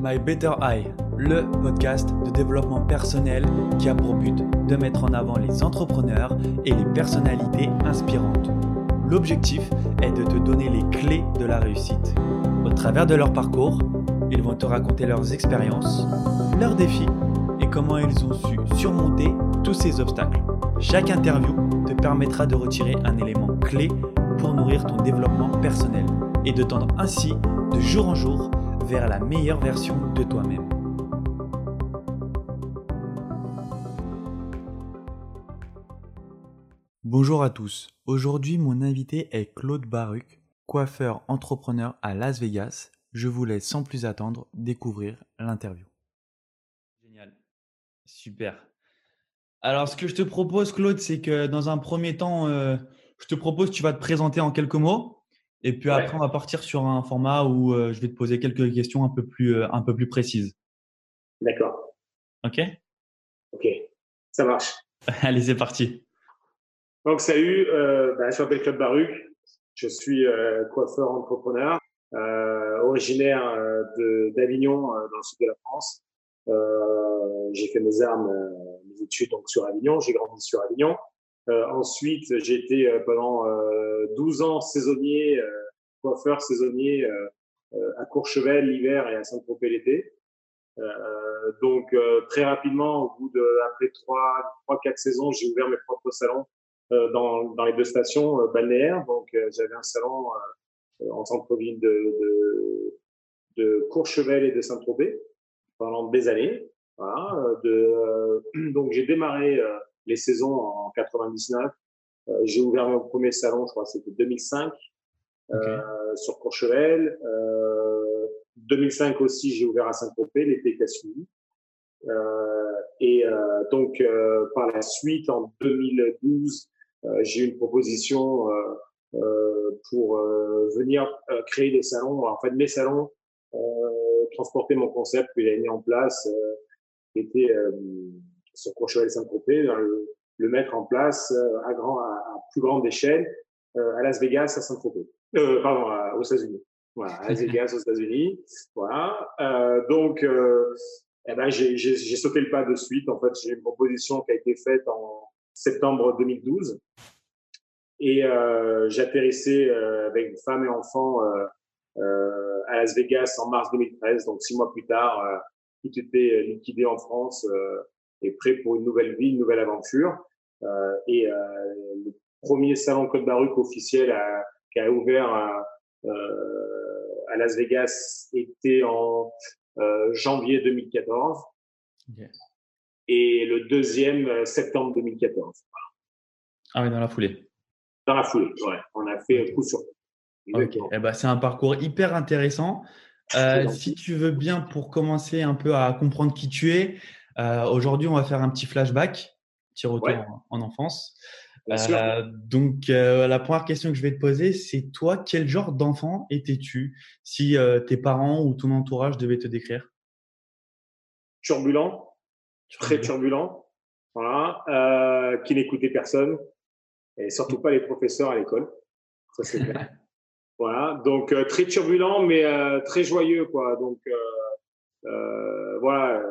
My Better Eye, le podcast de développement personnel qui a pour but de mettre en avant les entrepreneurs et les personnalités inspirantes. L'objectif est de te donner les clés de la réussite. Au travers de leur parcours, ils vont te raconter leurs expériences, leurs défis et comment ils ont su surmonter tous ces obstacles. Chaque interview te permettra de retirer un élément clé pour nourrir ton développement personnel et de tendre ainsi de jour en jour vers la meilleure version de toi-même. Bonjour à tous. Aujourd'hui, mon invité est Claude Baruc, coiffeur entrepreneur à Las Vegas. Je vous laisse sans plus attendre découvrir l'interview. Génial. Super. Alors, ce que je te propose, Claude, c'est que dans un premier temps, euh, je te propose, tu vas te présenter en quelques mots. Et puis après, on va partir sur un format où euh, je vais te poser quelques questions un peu plus, euh, un peu plus précises. D'accord. OK? Ok, ça marche. Allez, c'est parti. Donc, salut, euh, bah, je m'appelle Claude Baruc. Je suis euh, coiffeur entrepreneur, originaire d'Avignon, dans le sud de la France. j'ai fait mes armes, mes études donc sur Avignon. J'ai grandi sur Avignon. Euh, ensuite, été euh, pendant 12 euh, ans saisonnier, coiffeur saisonnier à Courchevel l'hiver et à Saint-Tropez l'été. donc très rapidement, au bout de après trois, trois, quatre saisons, j'ai ouvert mes propres salons dans, dans les deux stations balnéaires. Donc j'avais un salon en centre-ville de, de, de, Courchevel et de Saint-Tropez pendant des années. Voilà, de, donc j'ai démarré les saisons en 99. Euh, j'ai ouvert mon premier salon, je crois, c'était 2005 euh, sur Courchevel. 2005 euh, aussi, j'ai ouvert à Saint-Tropez l'été qui a suivi. et donc par la suite, en 2012, j'ai eu une proposition pour venir créer des salons. En fait, mes salons, transporter mon concept qu'il a mis en place, qui était sur Courchevel Saint-Tropez, le, le, mettre en place euh, à, grand, à, plus grande échelle euh, à Las Vegas, à Saint-Tropez. Euh, pardon, aux États-Unis. Voilà, à Las Vegas, aux États-Unis. Voilà. Euh, donc, euh, eh ben, j'ai sauté le pas de suite. En fait, j'ai une proposition qui a été faite en septembre 2012. Et j'atterrissais avec une femme et enfants à Las Vegas en mars 2013. Donc, six mois plus tard, tout était liquidé en France est prêt pour une nouvelle vie, une nouvelle aventure. Euh, et euh, le premier salon Code Baruch officiel à, qui a ouvert à, euh, à Las Vegas était en janvier 2014. Et le deuxième, septembre 2014. Ah oui, dans la foulée. Dans la foulée, ouais. On a fait coup sur Ok, eh ben, c'est un parcours hyper intéressant. Euh, si tu veux bien, pour commencer un peu à comprendre qui tu es, euh, aujourd'hui, on va faire un petit flashback, petit retour en, enfance. Euh, donc, euh, la première question que je vais te poser, c'est toi, quel genre d'enfant étais-tu si tes parents ou ton entourage devaient te décrire? Turbulent, très turbulent, voilà, qui n'écoutait personne. Et surtout pas les professeurs à l'école. Ça c'est voilà, donc très turbulent mais très joyeux quoi. Donc voilà,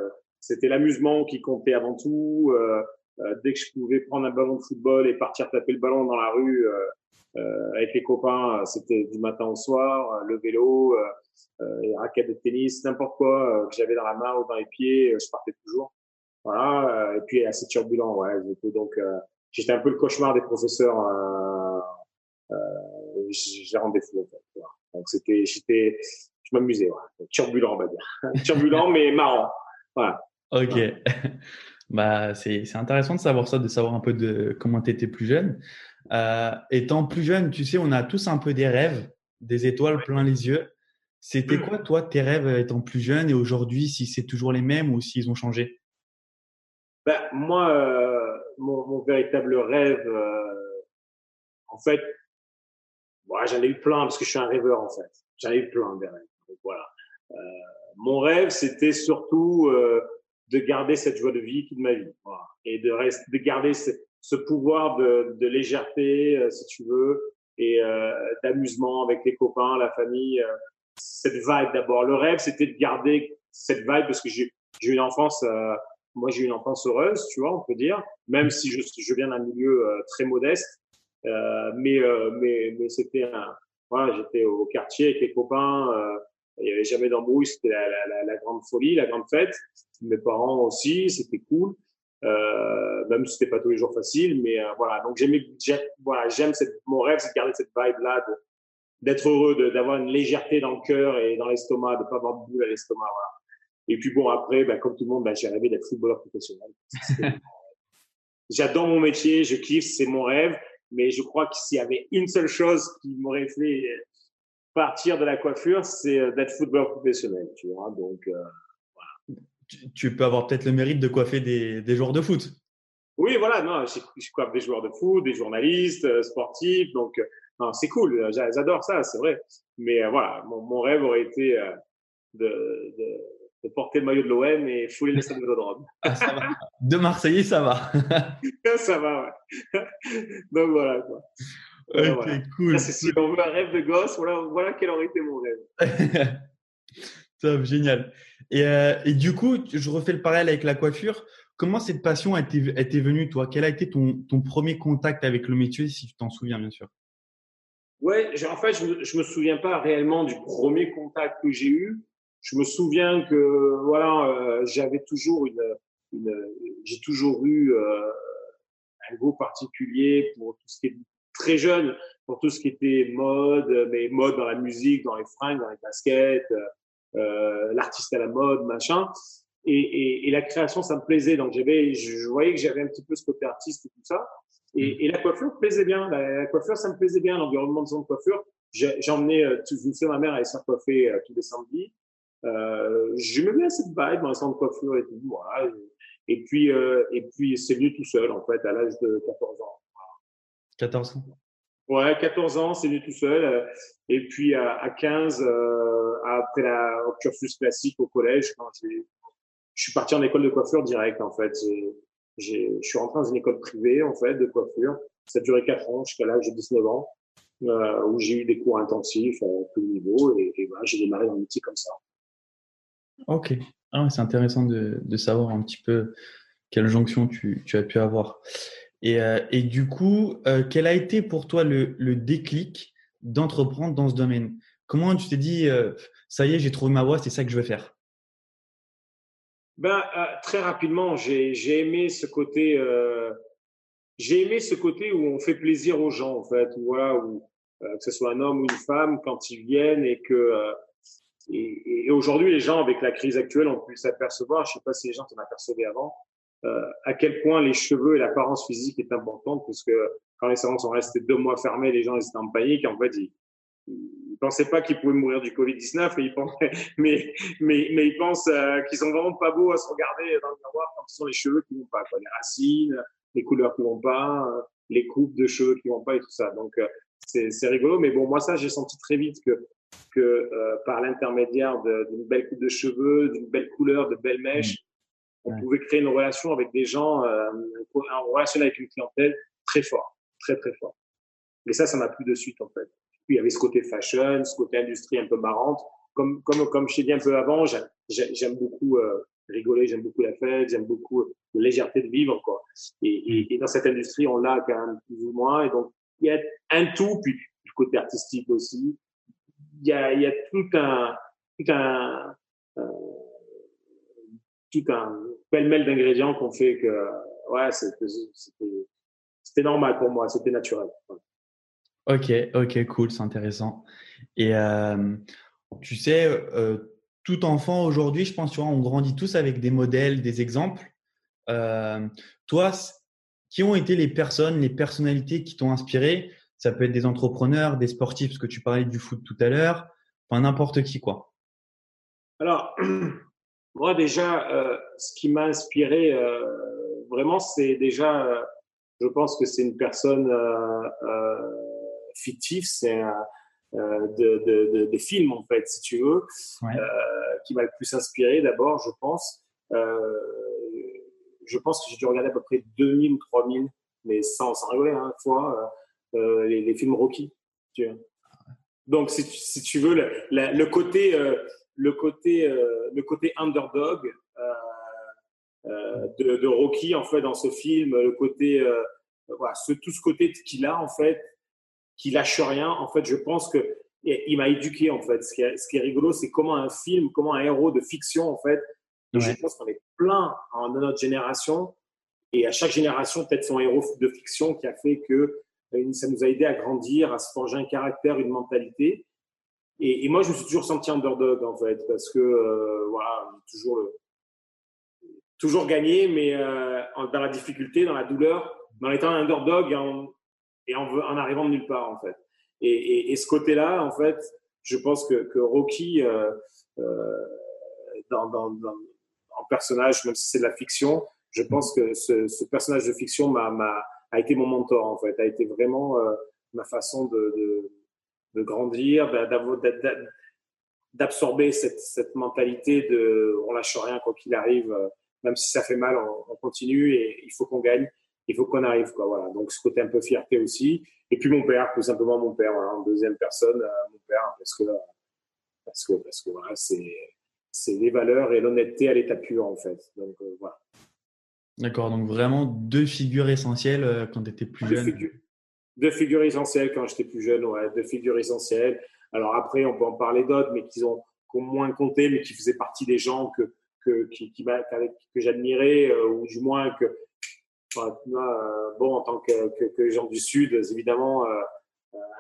c'était l'amusement qui comptait avant tout. Euh, euh, dès que je pouvais prendre un ballon de football et partir taper le ballon dans la rue euh, avec les copains, c'était du matin au soir. le vélo, les raquettes de tennis, n'importe quoi que j'avais dans la main ou dans les pieds, je partais toujours. Voilà. et puis assez turbulent. Ouais. Donc, j'étais un peu le cauchemar des professeurs. Euh, j'ai rendu fou en. Donc c'était, j'étais, je m'amusais. Ouais. Turbulent, on va dire. turbulent mais marrant. Voilà. Ok. bah, c'est intéressant de savoir ça, de savoir un peu de comment tu étais plus jeune. Euh, étant plus jeune, tu sais, on a tous un peu des rêves, des étoiles plein les yeux. C'était quoi, toi, tes rêves étant plus jeune? Et aujourd'hui, si c'est toujours les mêmes ou s'ils ont changé? Ben, Moi, euh, mon, mon, véritable rêve, euh, en fait, bon, j'en ai eu plein parce que je suis un rêveur, en fait. J'en ai eu plein des rêves. Donc, voilà. Euh, mon rêve, c'était surtout euh, de garder cette joie de vie toute ma vie voilà. et de, rester, de garder ce, ce pouvoir de, de légèreté, euh, si tu veux, et euh, d'amusement avec les copains, la famille. Euh, cette vibe d'abord. Le rêve, c'était de garder cette vibe parce que j'ai eu une enfance, euh, moi j'ai eu une enfance heureuse, tu vois, on peut dire, même si je, je viens d'un milieu euh, très modeste, euh, mais mais mais c'était voilà, j'étais au quartier avec les copains, il n'y avait jamais d'embrouille, c'était la, la, la, grande folie, la grande fête. Mes parents aussi, c'était cool. Euh, même si c'était pas tous les jours facile, mais euh, voilà. Donc j'aime, voilà, j'aime cette, mon rêve, c'est de garder cette vibe là, d'être heureux, d'avoir une légèreté dans le cœur et dans l'estomac, de pas avoir de boule à l'estomac, voilà. Et puis bon après, bah, comme tout le monde, bah, j'ai rêvé d'être footballeur professionnel. J'adore mon métier, je kiffe, c'est mon rêve, mais je crois que s'il y avait une seule chose qui m'aurait fait partir de la coiffure, c'est euh, d'être footballeur professionnel, tu vois. Donc tu, peux avoir peut-être le mérite de coiffer des, des joueurs de foot. Oui, voilà, non, je, coiffe des joueurs de foot, des journalistes, euh, sportifs, donc euh, c'est cool, j'adore ça, c'est vrai. Mais euh, voilà, mon, mon, rêve aurait été de, de, de, porter le maillot de l'OM et fouler les stades de. Ah, de Marseillais, ça va. ça va, ouais. donc voilà, quoi. Ok, cool. si on veut un rêve de gosse, voilà, voilà quel aurait été mon rêve. Top, génial. Et, euh, et, du coup, je refais le parallèle avec la coiffure. Comment cette passion a été, été venue, toi? Quel a été ton, ton, premier contact avec le métier, si tu t'en souviens, bien sûr? Ouais, en fait, je me, je me souviens pas réellement du premier contact que j'ai eu. Je me souviens que voilà, euh, j'avais toujours une, une j'ai toujours eu euh, un goût particulier pour tout ce qui est très jeune, pour tout ce qui était mode, mais mode dans la musique, dans les fringues, dans les baskets, euh, l'artiste à la mode, machin. Et, et, et, la création, ça me plaisait. Donc j'avais, je voyais que j'avais un petit peu ce côté artiste et tout ça. Et, mm. et la coiffure me plaisait bien. La, coiffure, ça me plaisait bien. L'environnement de son coiffure. J'emmenais, euh, je sais, ma mère, elle s'est coiffée euh, tous les samedis. Euh, J'aimais bien cette vibe dans le centre de coiffure et tout. Voilà. Et puis, euh, et puis c'est venu tout seul, en fait, à l'âge de 14 ans. 14 ans. Ouais, 14 ans, c'est venu tout seul. Euh, et puis à, à 15, euh, après la cursus classique au collège, quand je suis parti en école de coiffure direct en fait. J'ai, je suis rentré dans une école privée en fait de coiffure. Ça a duré 4 ans jusqu'à l'âge de 19 ans, euh, où j'ai eu des cours intensifs à tous les niveaux et, et voilà, j'ai démarré dans le métier comme ça. Ok, ah, c'est intéressant de, de, savoir un petit peu quelle jonction tu, tu as pu avoir. Et, euh, et du coup, euh, quel a été pour toi le, déclic d'entreprendre dans ce domaine? Comment tu t'es dit, euh, ça y est, j'ai trouvé ma voie, c'est ça que je veux faire? Ben, Très rapidement, j'ai aimé ce côté. j'ai aimé ce côté où on fait plaisir aux gens, en fait, que ce soit un homme ou une femme, quand ils viennent et que et, aujourd'hui, les gens, avec la crise actuelle, ont pu s'apercevoir, je sais pas si les gens s'en apercevaient avant, à quel point les cheveux et l'apparence physique est importante, parce que quand les salons sont restés deux mois fermés, les gens étaient en panique. En fait, ils, ils pensaient pas qu'ils pouvaient mourir du Covid-19, mais ils pensaient, mais, pensent euh, qu'ils sont vraiment pas beaux à se regarder dans le miroir quand ce sont les cheveux qui vont pas. Les racines, les couleurs qui vont pas, euh, les coupes de cheveux qui vont pas et tout ça. Donc, c'est, rigolo. Mais bon, moi, ça, j'ai senti très vite que, euh, par l'intermédiaire d'une belle coupe de cheveux, d'une belle couleur, de belles mèches, on pouvait créer une relation avec des gens, euh, un relation avec une clientèle très fort, très très fort. Et ça, ça m'a plu de suite en fait. Puis il y avait ce côté fashion, ce côté industrie un peu marrante. Comme comme comme je t'ai dit un peu avant, j'aime beaucoup euh, rigoler, j'aime beaucoup la fête, j'aime beaucoup la légèreté de vivre quoi. Et, et, et dans cette industrie, on l'a quand même plus ou moins. Et donc il y a un tout, puis le côté artistique aussi. Il y a il y a tout un tout un euh, tout un pêle-mêle d'ingrédients qu'on fait que, ouais, c'était normal pour moi, c'était naturel. Ok, ok, cool, c'est intéressant. Et euh, tu sais, euh, tout enfant aujourd'hui, je pense, tu vois, on grandit tous avec des modèles, des exemples. Euh, toi, qui ont été les personnes, les personnalités qui t'ont inspiré? Ça peut être des entrepreneurs, des sportifs, parce que tu parlais du foot tout à l'heure, enfin n'importe qui, quoi. Alors, Moi, déjà, euh, ce qui m'a inspiré euh, vraiment, c'est déjà, euh, je pense que c'est une personne fictive, c'est de, de, de, de, film, en fait, si tu veux, qui m'a le plus inspiré d'abord, je pense. je pense que j'ai dû regarder à peu près 2000 ou 3000, mais sans, sans rigoler, hein, fois, les, les, films Rocky. Tu vois. Donc, si tu, si tu veux, le, le côté le côté, le côté underdog de, de, Rocky en fait dans ce film, le côté, voilà, ce, tout ce côté qu'il a en fait, qui lâche rien. En fait, je pense que il m'a éduqué en fait. Ce qui est, ce qui est rigolo, c'est comment un film, comment un héros de fiction en fait. Je pense qu'on est plein dans notre génération et à chaque génération peut-être son héros de fiction qui a fait que euh, ça nous a aidé à grandir, à se forger un caractère, une mentalité. Et, moi, je me suis toujours senti underdog en fait parce que euh, voilà, toujours le, toujours gagné, mais euh, dans la difficulté, dans la douleur, mais en étant un underdog et en, arrivant de nulle part en fait. Et, ce côté-là, en fait, je pense que, Rocky, euh, euh, en personnage, même si c'est de la fiction, je pense que ce, personnage de fiction m'a, a été mon mentor, en fait, a été vraiment euh, ma façon de, de grandir, d'absorber cette, cette mentalité de on lâche rien quoi qu'il arrive, euh, même si ça fait mal, on, on continue et il faut qu'on gagne il faut qu'on arrive, quoi. Voilà. Donc, ce côté un peu fierté aussi. Et puis, mon père, tout simplement mon père, voilà, en deuxième personne, euh, mon père, parce que, parce que, parce que, voilà, c'est, c'est les valeurs et l'honnêteté à l'état pur, en fait. Donc, euh, voilà. D'accord. Donc, vraiment deux figures essentielles quand tu étais plus jeune. Deux figures essentielles quand j'étais plus jeune, ouais. Deux figures essentielles. Alors, après, on peut en parler d'autres, mais qui ont, qui ont moins compté, mais qui faisaient partie des gens que, que, qui, que j'admirais, ou du moins que, euh, bon, en tant que, que, gens du Sud, évidemment, euh,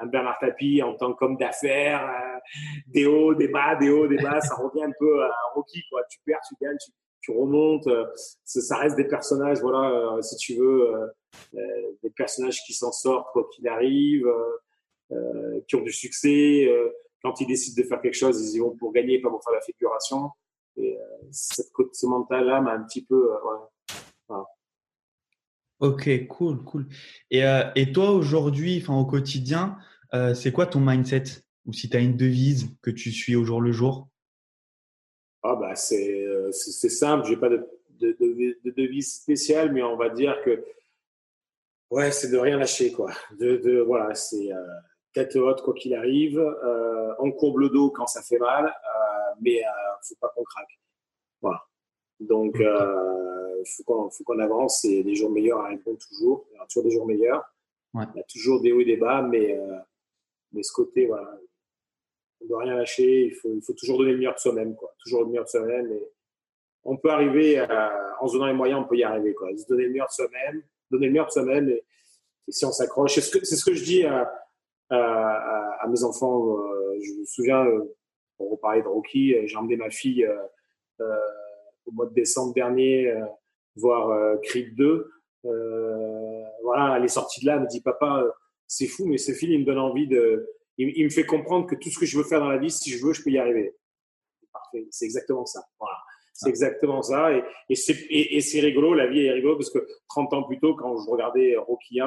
un Bernard Tapie en tant qu'homme d'affaires, euh, des hauts, des bas, des hauts, des bas, ça revient un peu à Rocky, quoi. Tu perds, tu gagnes, tu, tu remontes. ça reste des personnages, voilà, si tu veux, des personnages qui s'en sortent quoi qu'il arrive, qui ont du succès. quand ils décident de faire quelque chose, ils y vont pour gagner, pas pour faire la figuration. Et cette, ce mental-là m'a un petit peu, voilà. Ok, cool, cool. Et, euh, et toi, aujourd'hui, enfin, au quotidien, euh, c'est quoi ton mindset? Ou si tu as une devise que tu suis au jour le jour? Ah bah c'est, euh, c'est, simple, je n'ai pas de, de, de, devise spéciale, mais on va dire que ouais, c'est de rien lâcher. Quoi. De, voilà, c'est euh, tête haute quoi qu'il arrive, euh, on courbe le dos quand ça fait mal, euh, mais il ne faut pas qu'on craque. Voilà. Donc, euh, faut qu'on avance et des jours meilleurs arriveront toujours. Il y aura toujours des jours meilleurs. Ouais. Il y a toujours des hauts et des bas, mais, mais ce côté, voilà, on ne doit rien lâcher. Il faut, il faut toujours donner le meilleur de soi-même, quoi. Toujours le meilleur de soi-même. Et on peut arriver, en se donnant les moyens, on peut y arriver. Se donner le meilleur de soi-même, donner le meilleur de soi-même et, si on s'accroche. C'est ce, que, je dis à, mes enfants. Euh, je me souviens, euh, on reparlait de Rocky, j'ai emmené ma fille euh, euh au mois de décembre dernier, euh, voir euh, Creed 2. Euh, voilà, elle est sortie de là, elle me dit papa, c'est fou, mais ce film il me donne envie de, il, me fait comprendre que tout ce que je veux faire dans la vie, si je veux, je peux y arriver. Parfait, c'est exactement ça. Voilà. C'est exactement ça. Et, et c'est et, et rigolo, la vie est rigolo parce que 30 ans plus tôt, quand je regardais Rocky 1,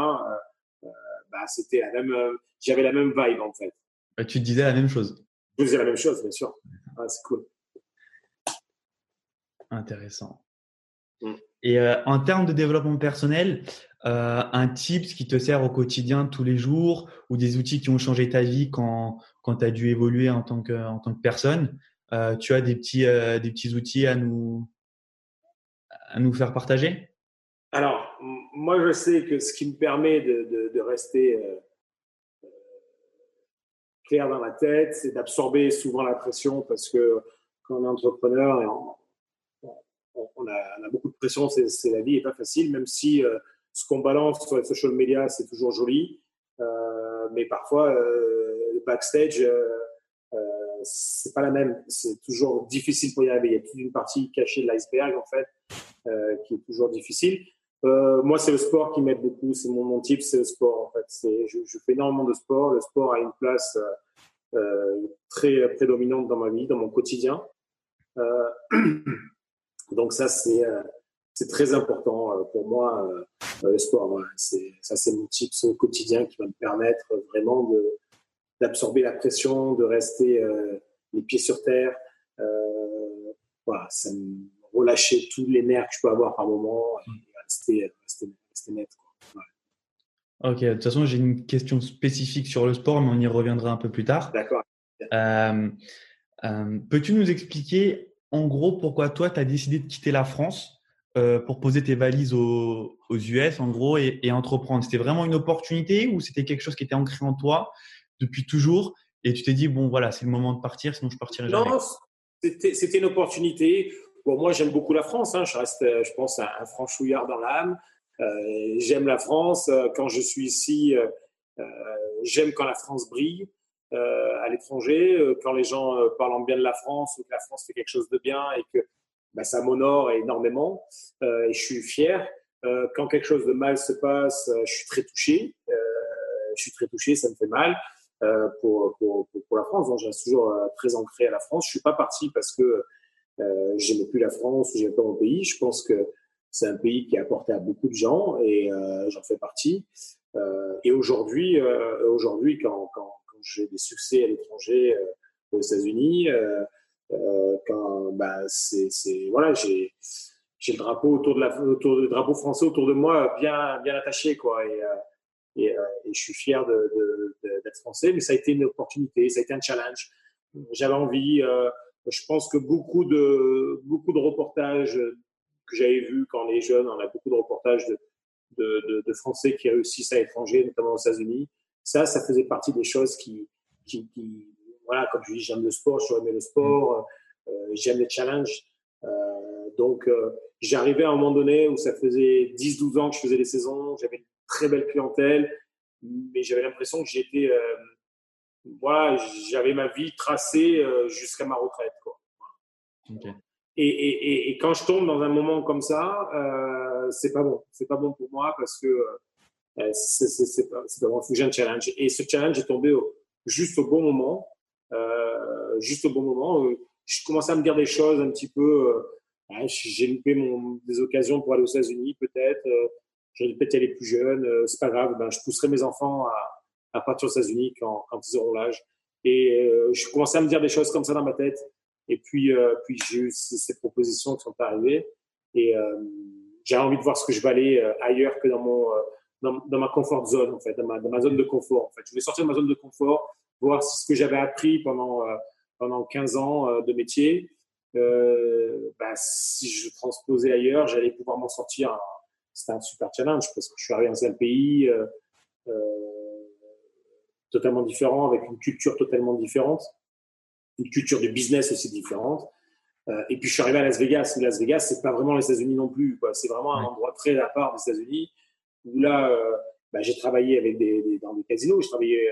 euh, bah, c'était la même, j'avais la même vibe en fait. Bah, tu disais la même chose. Je disais la même chose, bien sûr. Ah, c'est cool. Intéressant. Mm. Et euh, en termes de développement personnel, euh, un tips qui te sert au quotidien tous les jours ou des outils qui ont changé ta vie quand, quand tu as dû évoluer en tant que, en tant que personne, euh, tu as des petits, euh, des petits outils à nous, à nous faire partager? Alors, moi, je sais que ce qui me permet de, de, rester euh, clair dans ma tête, c'est d'absorber souvent la pression parce que quand on est entrepreneur on, on a, beaucoup de pression, c'est la vie n'est pas facile, même si ce qu'on balance sur les social media, c'est toujours joli. Mais parfois, le backstage, c'est pas la même. C'est toujours difficile pour y arriver. Il y a toute une partie cachée de l'iceberg, en fait, euh, qui est toujours difficile. moi, c'est le sport qui m'aide beaucoup. C'est mon, type, c'est le sport, en fait. Je, fais énormément de sport. Le sport a une place très prédominante dans ma vie, dans mon quotidien. Donc ça, c'est euh, c'est très important euh, pour moi, euh, le sport. Voilà. Ça, c'est mon type au quotidien qui va me permettre vraiment de d'absorber la pression, de rester les pieds sur terre. voilà, ça me tous les nerfs que je peux avoir par moment et rester, rester, rester net. Quoi. Ouais. Ok, de toute façon, j'ai une question spécifique sur le sport, mais on y reviendra un peu plus tard. D'accord. Euh, Peux-tu nous expliquer en gros pourquoi toi, tu as décidé de quitter la France pour poser tes valises aux, US, en gros, et, et entreprendre? C'était vraiment une opportunité ou c'était quelque chose qui était ancré en toi depuis toujours et tu t'es dit, bon, voilà, c'est le moment de partir, sinon je partirai jamais Non, c'était une opportunité. Bon, moi, j'aime beaucoup la France. Hein. Je reste, euh, je pense, un, un franchouillard dans l'âme. Euh, j'aime la France. Euh, quand je suis ici, euh, j'aime quand la France brille à l'étranger, quand les gens parlent bien de la France ou que la France fait quelque chose de bien et que bah, ça m'honore énormément. et je suis fier. quand quelque chose de mal se passe, je suis très touché. je suis très touché, ça me fait mal. Euh, pour, la France. Donc, je toujours euh, très ancré à la France. Je suis pas parti parce que euh, j'aimais plus la France ou j'aimais pas mon pays. Je pense que c'est un pays qui a apporté à beaucoup de gens et euh, j'en fais partie. Et aujourd'hui, aujourd'hui, quand, j'ai des succès à l'étranger, aux États-Unis, quand bah, c'est, voilà, j'ai le drapeau autour de drapeau français autour de moi bien bien attaché quoi et, euh, et, je suis fier d'être français, mais ça a été une opportunité, ça a été un challenge. J'avais envie, euh, je pense que beaucoup de, beaucoup de reportages que j'avais vus quand on est jeune, on a beaucoup de reportages de, de, Français qui réussissent à l'étranger, notamment aux États-Unis. Ça, ça faisait partie des choses qui, voilà, comme je dis, j'aime le sport, je aimé le sport, euh, j'aime les challenges. Donc, j'arrivais à un moment donné où ça faisait 10-12 ans que je faisais des saisons, j'avais très belle clientèle, mais j'avais l'impression que j'étais, euh, voilà, j'avais ma vie tracée euh, jusqu'à ma retraite. Quoi. Et, et, et, quand je tombe dans un moment comme ça, euh, c'est pas bon. C'est pas bon pour moi parce que euh, c'est pas, pas bon. Faut que j'ai un challenge. Et ce challenge est tombé juste au bon moment. Euh, juste au bon moment. je commençais à me dire des choses un petit peu. j'ai loupé mon, des occasions pour aller aux États-Unis, peut-être je peut-être elle est plus jeune, euh, c'est pas grave, ben, je pousserai mes enfants à, à partir aux États-Unis quand, quand ils auront l'âge. Et euh, je commençais à me dire des choses comme ça dans ma tête. Et puis, euh, puis j'ai eu ces, propositions qui sont arrivées. Et euh, j'ai envie de voir ce que je valais ailleurs que dans mon dans, dans, ma confort zone, en fait, dans ma, dans ma zone de confort. En fait, je voulais sortir de ma zone de confort, voir ce que j'avais appris pendant pendant 15 ans de métier, euh, bah, si je transposais ailleurs, j'allais pouvoir m'en sortir c'était un super challenge parce que je suis arrivé dans un pays euh, euh, totalement différent, avec une culture totalement différente, une culture de business aussi différente. Euh, et puis je suis arrivé à Las Vegas. Las Vegas, c'est pas vraiment les États-Unis non plus. C'est vraiment un endroit très à part des États-Unis où là, bah, j'ai travaillé avec des, des, dans des casinos. J'ai travaillé,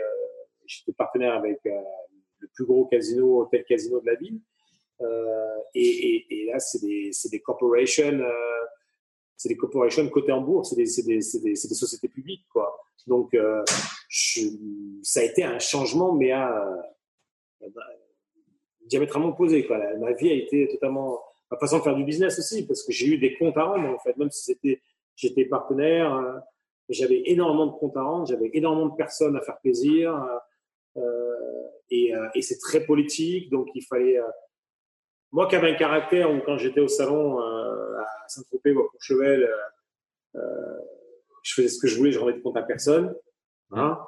j'étais partenaire avec le plus gros casino, hôtel casino de la ville. Et, et, et, là, c'est des, des corporations c'est des corporations cotées en bourse, c'est des, sociétés publiques, quoi. Donc, euh, ça a été un changement, mais à, diamétralement opposé, quoi. ma vie a été totalement, ma façon de faire du business aussi, parce que j'ai eu des comptes à rendre, en fait, même si c'était, j'étais partenaire, euh, j'avais énormément de comptes à rendre, j'avais énormément de personnes à faire plaisir, euh, et, euh, c'est très politique, donc il fallait, euh, moi qui avais un caractère où quand j'étais au salon euh, à Saint-Tropez ou à Courchevel, euh, euh, je faisais ce que je voulais, je rendais des comptes à personne. Hein.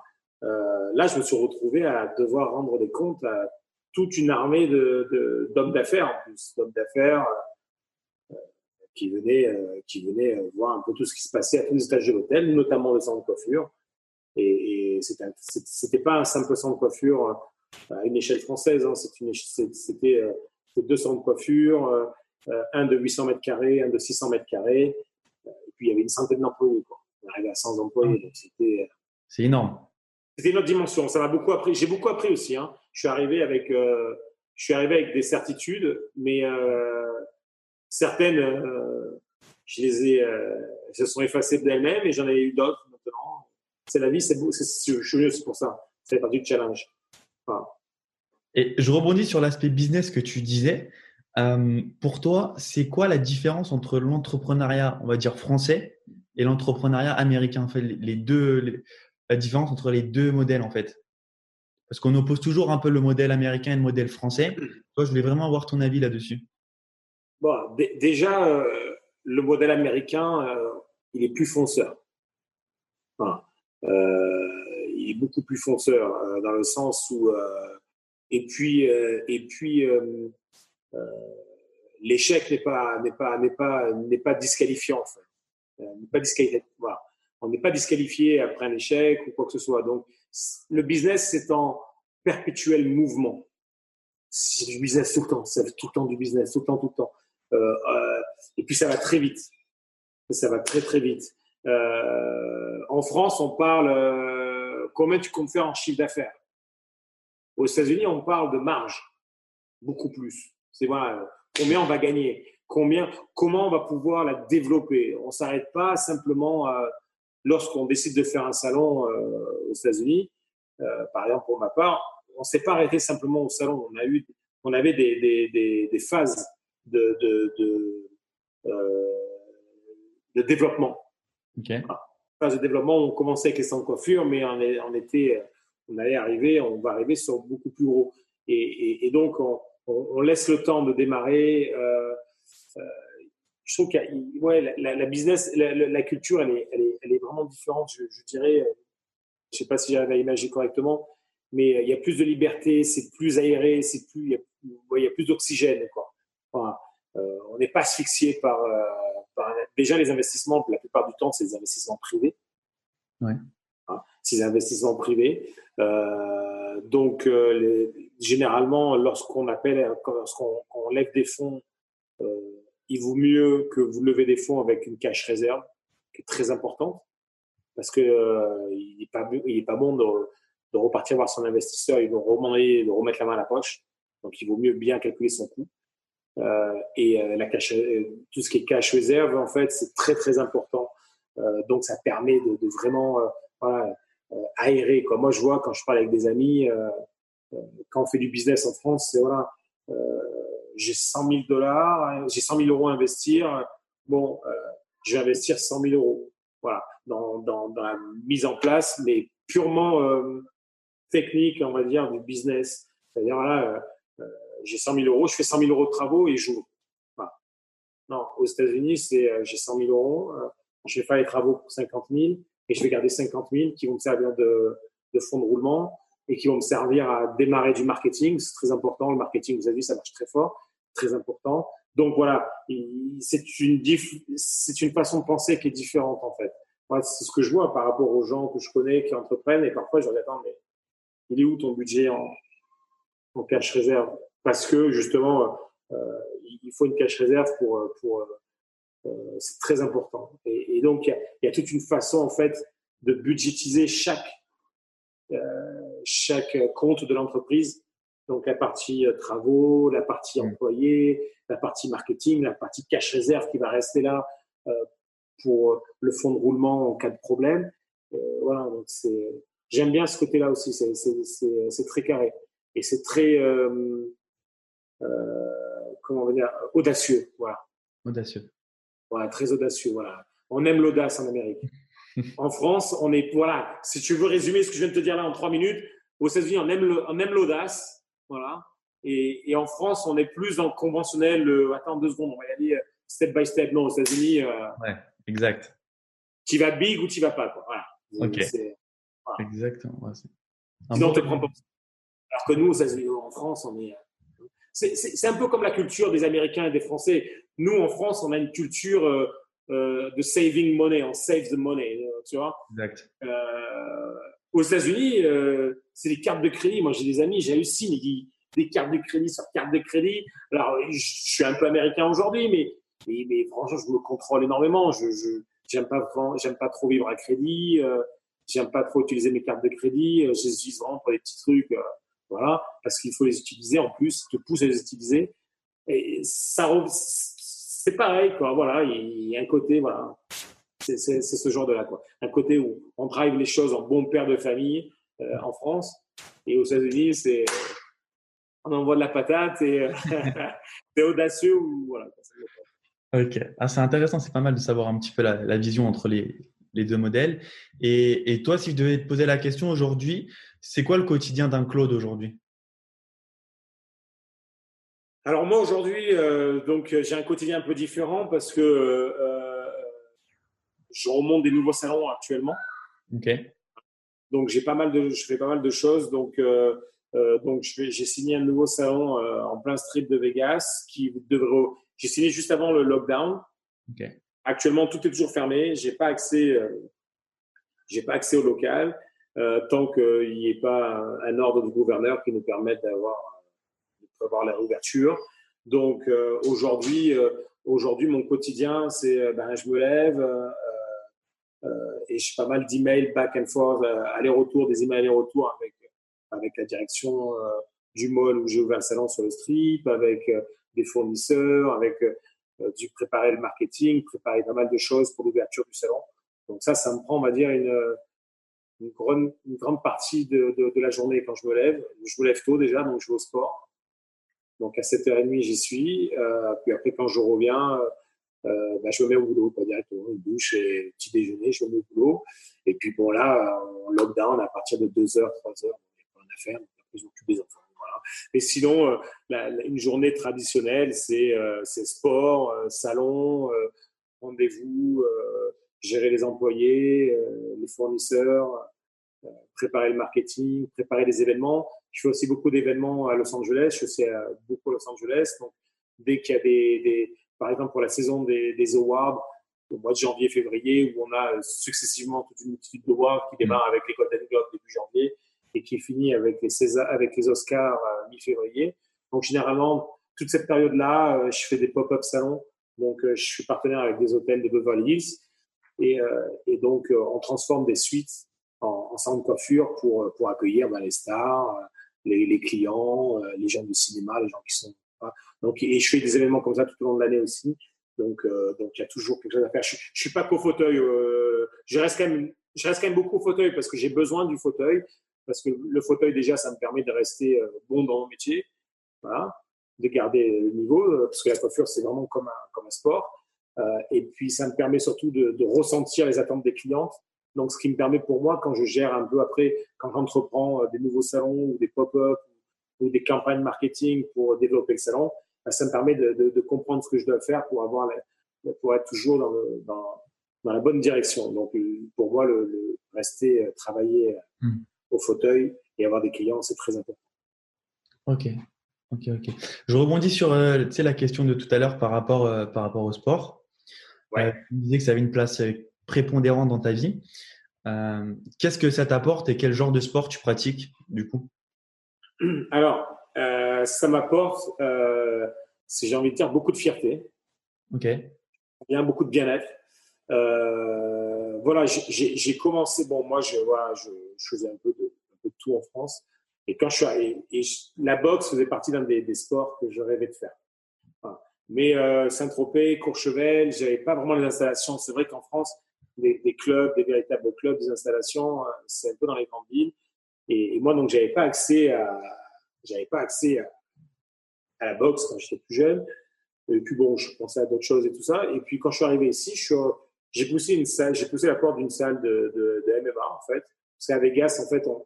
Euh, là, je me suis retrouvé à devoir rendre des comptes à toute une armée de, d'hommes d'affaires en plus, d'hommes d'affaires euh, qui venaient, euh, qui venaient voir un peu tout ce qui se passait à tous les étages de l'hôtel, notamment le centre de coiffure. Et, et c'était, c'était pas un simple centre de coiffure à une échelle française, hein, c'était deux centres de coiffure, euh, euh, un de 800 mètres carrés, un de 600 mètres carrés. Euh, et puis, il y avait une centaine d'employés. Quoi. On arrivait à 100 employés. Donc, c'était. C'est énorme. C'était une autre dimension. Ça m'a beaucoup appris. J'ai beaucoup appris aussi. Hein. Je suis arrivé avec, euh, je suis arrivé avec des certitudes, mais euh, certaines, euh, je les ai, elles se sont effacées d'elles-mêmes et j'en ai eu d'autres maintenant. C'est la vie, c'est beau. Je suis venu aussi pour ça. C'est partie du challenge. Voilà. Et je rebondis sur l'aspect business que tu disais. Euh, pour toi, c'est quoi la différence entre l'entrepreneuriat, on va dire français, et l'entrepreneuriat américain? En fait, les deux, la différence entre les deux modèles en fait Parce qu'on oppose toujours un peu le modèle américain et le modèle français. Toi, je voulais vraiment avoir ton avis là-dessus. Bon, déjà, euh, le modèle américain, euh, il est plus fonceur. Enfin, il est beaucoup plus fonceur dans le sens où et puis, et puis l'échec n'est pas, n'est pas, n'est pas, n'est pas disqualifiant, en fait. On n'est pas disqualifié après un échec ou quoi que ce soit. Donc, le business, c'est en perpétuel mouvement. C'est du business tout le temps, c'est tout le temps du business, tout le temps, tout le temps. Euh, euh, et puis ça va très vite. Ça va très très vite. Euh, en France, on parle euh, combien tu comptes faire en chiffre d'affaires? Aux États-Unis, on parle de marge, beaucoup plus. C'est voilà, combien on va gagner, combien, comment on va pouvoir la développer. On s'arrête pas simplement lorsqu'on décide de faire un salon aux États-Unis. par exemple, pour ma part, on s'est pas arrêté simplement au salon. On a eu, on avait des, des, des, des phases de, de, de, euh, de développement. Okay. Phase de développement, on commençait avec les salons de coiffure, mais on, est, on était, on allait arriver, on va arriver sur beaucoup plus gros. Et, donc, on, laisse le temps de démarrer. Euh, euh, je trouve que ouais, la, business, la, culture, elle est, vraiment différente. Je, dirais, je sais pas si j'arrive à imaginer correctement, mais il y a plus de liberté, c'est plus aéré, c'est plus, il y a, plus d'oxygène. Enfin, euh, on n'est pas asphyxié par, Déjà, les investissements, la plupart du temps, c'est des investissements privés. Hein, des investissements privés. Euh, donc, euh, généralement, lorsqu'on appelle, lorsqu'on lève des fonds, il vaut mieux que vous levez des fonds avec une cash réserve, qui est très importante, parce que il n'est pas, bon de repartir voir son investisseur et de, remonter, de remettre la main à la poche. Donc, il vaut mieux bien calculer son coût. Euh, et euh, euh, tout ce qui est cash réserve, en fait, c'est très, très important. Euh, donc, ça permet de vraiment euh, voilà, aérer. Quoi. Moi, je vois quand je parle avec des amis, quand on fait du business en France, c'est voilà, j'ai 100 000 dollars, hein, j'ai 100 000 euros à investir. Bon, je vais investir 100 000 euros. Voilà, dans, dans, dans la mise en place, mais purement technique, on va dire, du business. C'est-à-dire, là, euh, j'ai 100 000 euros, je fais 100 000 euros de travaux et j'ouvre. Voilà. Non, aux États-Unis, c'est euh, j'ai 100 000 euros, euh, je vais faire les travaux pour 50 000 et je vais garder 50 000 qui vont me servir de, de fonds de roulement et qui vont me servir à démarrer du marketing. C'est très important. Le marketing, vous avez vu, ça marche très fort, très important. Donc voilà, c'est une, c'est une façon de penser qui est différente en fait. Moi, c'est ce que je vois par rapport aux gens que je connais qui entreprennent et parfois je leur dis attends mais il est où ton budget en, en cash réserve? Parce que justement, euh, il faut une cash réserve pour, pour c'est très important. Et, et donc, il y, a, il y, a, toute une façon en fait de budgétiser chaque euh, chaque compte de l'entreprise. Donc la partie euh, travaux, la partie employés, la partie marketing, la partie cash réserve qui va rester là euh, pour le fonds de roulement en cas de problème. Euh, voilà, donc c'est j'aime bien ce côté-là aussi. C'est très carré et c'est très euh, euh, comment on va dire audacieux. Voilà. Audacieux. Voilà, très audacieux. Voilà. On aime l'audace en Amérique. en France, on est voilà. Si tu veux résumer ce que je viens de te dire là en trois minutes, aux États-Unis, on aime on aime l'audace. Voilà. Et, et, en France, on est plus dans le conventionnel. Le, attends deux secondes, on va y aller euh, step by step. Non, aux États-Unis. Euh, ouais, exact. Tu vas big ou tu vas pas. Quoi. Voilà. Ok. Exactement. Ouais, Sinon, te prends pas. Alors que nous, en France, on est. C'est un peu comme la culture des Américains et des Français. Nous, en France, on a une culture euh, euh, de saving money, on save the money, euh, tu vois. Exact. Aux États-Unis, c'est les cartes de crédit. Moi, j'ai des amis, j'hallucine, ils disent des cartes de crédit sur cartes de crédit. Alors, je suis un peu américain aujourd'hui, mais, mais, mais, franchement, je me contrôle énormément. Je j'aime pas j'aime pas trop vivre à crédit. Euh, j'aime pas trop utiliser mes cartes de crédit, euh, je les utilise vraiment pour des petits trucs, euh, voilà, parce qu'il faut les utiliser en plus, te pousse à les utiliser. Et ça, c'est pareil, quoi, voilà, il y a un côté, voilà, c'est ce genre de là, quoi. Un côté où on drive les choses en bon père de famille euh, en France, et aux États-Unis, c'est on envoie de la patate et c'est audacieux ou voilà. Ok, ah, c'est intéressant, c'est pas mal de savoir un petit peu la, la vision entre les, les deux modèles. Et, et, toi, si je devais te poser la question aujourd'hui, c'est quoi le quotidien d'un Claude aujourd'hui? Alors moi aujourd'hui, euh, donc j'ai un quotidien un peu différent parce que euh, je remonte des nouveaux salons actuellement. Ok. Donc j'ai pas mal de, je fais pas mal de choses. Donc euh, donc, j'ai signé un nouveau salon en plein strip de Vegas qui devrait. J'ai signé juste avant le lockdown. Actuellement, tout est toujours fermé. J'ai pas accès. j'ai pas accès au local tant qu'il n'y ait pas un, ordre du gouverneur qui nous permette d'avoir avoir la réouverture. Donc aujourd'hui, aujourd'hui, mon quotidien, c'est ben, je me lève, et j'ai pas mal d'emails back and forth, euh, aller-retour, des emails aller-retour avec, avec la direction euh, du mall où j'ai ouvert le salon sur le strip, avec euh, des fournisseurs, avec du préparer le marketing, préparer pas mal de choses pour l'ouverture du salon. Donc ça, ça me prend, on va dire, une, grande, partie de, de, de, la journée quand je me lève. Je me lève tôt déjà, donc je vais au sport. Donc à 7h30, j'y suis. Euh, puis après, quand je reviens, euh, bah, je me mets au boulot, pas directement, une douche et petit déjeuner, je me mets au boulot. Et puis bon, là, en lockdown, à partir de 2h, 3h, on n'a rien à faire, on s'occupe des enfants. Mais sinon, euh, une journée traditionnelle, c'est sport, salon, rendez-vous, gérer les employés, les fournisseurs, préparer le marketing, préparer les événements. Je fais aussi beaucoup d'événements à Los Angeles, je fais beaucoup à Los Angeles. Donc, dès qu'il y a des, des par exemple pour la saison des, des awards, au mois de janvier-février, où on a successivement toute une multitude d'awards qui démarre avec les Golden Globes début janvier et qui finit avec les, César, avec les Oscars euh, mi-février. Donc généralement, toute cette période-là, euh, je fais des pop-up salons. Donc euh, je suis partenaire avec des hôtels de Beverly Hills et, et donc on transforme des suites en, salon de coiffure pour, pour accueillir ben, les stars, les, les clients, les gens du cinéma, les gens qui sont donc, et je fais des événements comme ça tout au long de l'année aussi. Donc, euh, donc il y a toujours quelque chose à faire. Je, je suis pas qu'au fauteuil. Euh, je reste quand même, je reste quand même beaucoup au fauteuil parce que j'ai besoin du fauteuil. Parce que le fauteuil déjà, ça me permet de rester euh, bon dans mon métier, de garder le niveau. Euh, parce que la coiffure, c'est vraiment comme un, comme un sport. Euh, et puis, ça me permet surtout de ressentir les attentes des clientes. Donc, ce qui me permet pour moi, quand je gère un peu après, quand j'entreprends des nouveaux salons ou des pop-up ou des campagnes marketing pour développer le salon, bah, ça me permet de, de, de, comprendre ce que je dois faire pour avoir pour être toujours dans, le, dans, dans, la bonne direction. Donc, pour moi, le, le rester euh, travailler euh, hmm. au fauteuil et avoir des clients, c'est très important. Ok. Ok, ok. Je rebondis sur euh, la question de tout à l'heure par rapport, euh, par rapport au sport. Ouais. Euh, tu disais que ça avait une place prépondérante dans ta vie. Euh, Qu'est-ce que ça t'apporte et quel genre de sport tu pratiques du coup? Alors, euh, ça m'apporte, euh, j'ai envie de dire, beaucoup de fierté. Ok. Bien, beaucoup de bien-être. Voilà, j'ai commencé, bon, moi, je, voilà, je, je faisais un peu, de, un peu, de, tout en France. Et quand je suis et, et la boxe faisait partie d'un des, des, sports que je rêvais de faire. Mais Saint-Tropez, Courchevel, j'avais pas vraiment les installations. C'est vrai qu'en France, des, des, clubs, des véritables clubs, des installations, euh, c'est un peu dans les grandes villes. Et, et moi, donc, j'avais pas accès à, j'avais pas accès à, à, la boxe quand j'étais plus jeune. Et puis bon, je pensais à d'autres choses et tout ça. Et puis quand je suis arrivé ici, j'ai poussé une salle, j'ai poussé la porte d'une salle de, de, de, MMA en fait. Parce qu'à Vegas, en fait, on,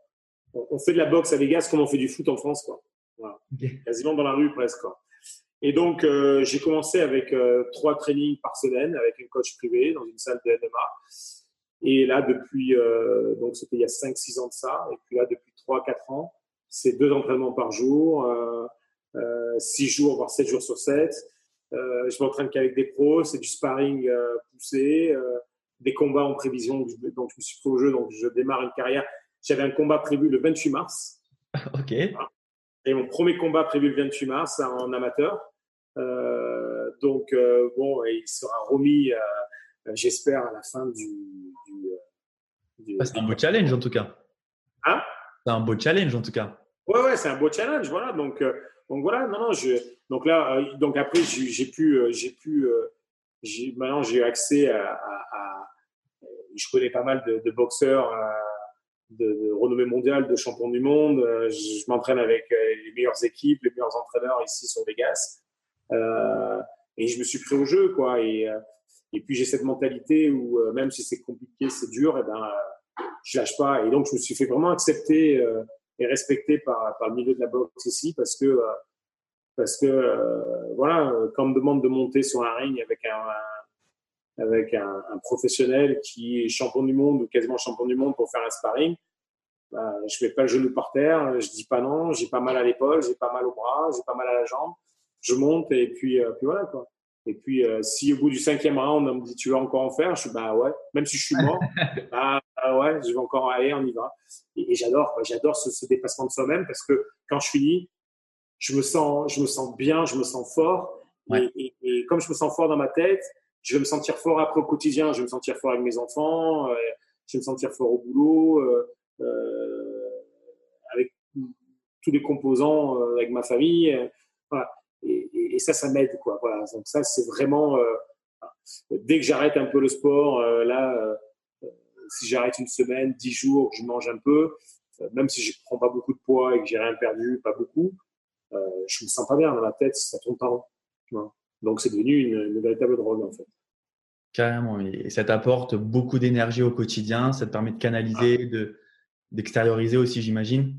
on, fait de la boxe à Vegas comme on fait du foot en France, quoi. Voilà. Okay. Quasiment dans la rue presque. Quoi. Et donc euh, j'ai commencé avec euh, trois trainings par semaine avec un coach privé dans une salle de MMA. Et là, depuis, euh, donc c'était il y a 5-6 ans de ça. Et puis là, depuis 3-4 ans, c'est deux entraînements par jour, euh, euh, six jours, voire sept jours sur sept. Euh, je m'entraîne qu'avec des pros, c'est du sparring poussé, des combats en prévision. Donc, je me suis pris au jeu, donc je démarre une carrière. J'avais un combat prévu le 28 mars. ok. Et mon premier combat prévu le 28 mars en amateur. Euh, donc, bon, il sera remis, j'espère, à la fin du. du, du ah, c'est un beau challenge en tout cas. Hein? C'est un beau challenge en tout cas. Ouais, ouais, c'est un beau challenge, voilà. Donc, euh, donc voilà, non, non, je, donc là, euh, donc après, j'ai pu, euh, j'ai pu, maintenant, j'ai accès à, à, à, je connais pas mal de, de boxeurs de, de, renommée mondiale, de champions du monde. Je, je m'entraîne avec les meilleures équipes, les meilleurs entraîneurs ici sur Vegas. Euh, et je me suis pris au jeu, quoi. Et, et puis j'ai cette mentalité où même si c'est compliqué, c'est dur, et ben, je lâche pas. Et donc je me suis fait vraiment accepter est respecté par, par le milieu de la boxe ici parce que euh, parce que euh, voilà quand on me demande de monter sur un ring avec un, avec un, professionnel qui est champion du monde ou quasiment champion du monde pour faire un sparring bah, je mets pas le genou par terre, je dis pas non, j'ai pas mal à l'épaule, j'ai pas mal au bras, j'ai pas mal à la jambe, je monte et puis, euh, puis voilà quoi. Et puis euh, si au bout du cinquième round on me dit tu veux encore en faire, je suis bah ouais, même si je suis mort, bah, bah, ouais, je vais encore aller, on y va. Et, j'adore, j'adore ce, ce, dépassement de soi-même parce que quand je finis, je me sens, je me sens bien, je me sens fort. Et, et, comme je me sens fort dans ma tête, je vais me sentir fort après au quotidien, je vais me sentir fort avec mes enfants, euh, je vais me sentir fort au boulot. Avec tous les composants avec ma famille. Voilà. Et, et, ça, ça m'aide. Quoi. Voilà. Donc ça, c'est vraiment... dès que j'arrête un peu le sport, là, si j'arrête une semaine, dix jours, je mange un peu, même si je prends pas beaucoup de poids et que j'ai rien perdu, pas beaucoup, euh, je me sens pas bien dans la tête, ça tourne pas rond. Donc c'est devenu une, une, véritable drogue en fait. Carrément, et ça t'apporte beaucoup d'énergie au quotidien, ça te permet de canaliser, ah. de, d'extérioriser aussi, j'imagine?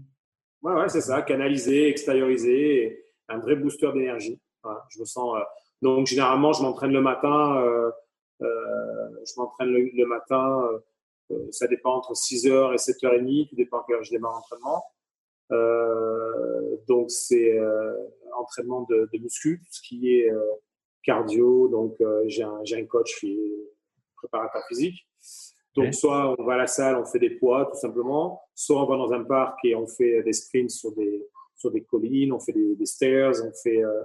Ouais, ouais, c'est ça, canaliser, extérioriser, un vrai booster d'énergie. Je me sens. Euh, donc généralement, je m'entraîne le matin. Euh, euh, je m'entraîne le, matin. Ça dépend entre 6h et 7h30, tout dépend quand je démarre l'entraînement. donc c'est entraînement de, de muscu, ce qui est cardio. Donc j'ai un, un coach qui est préparateur physique. Donc, soit on va à la salle, on fait des poids, tout simplement. Soit on va dans un parc et on fait des sprints sur des, sur des collines, on fait des, des stairs, on fait, euh,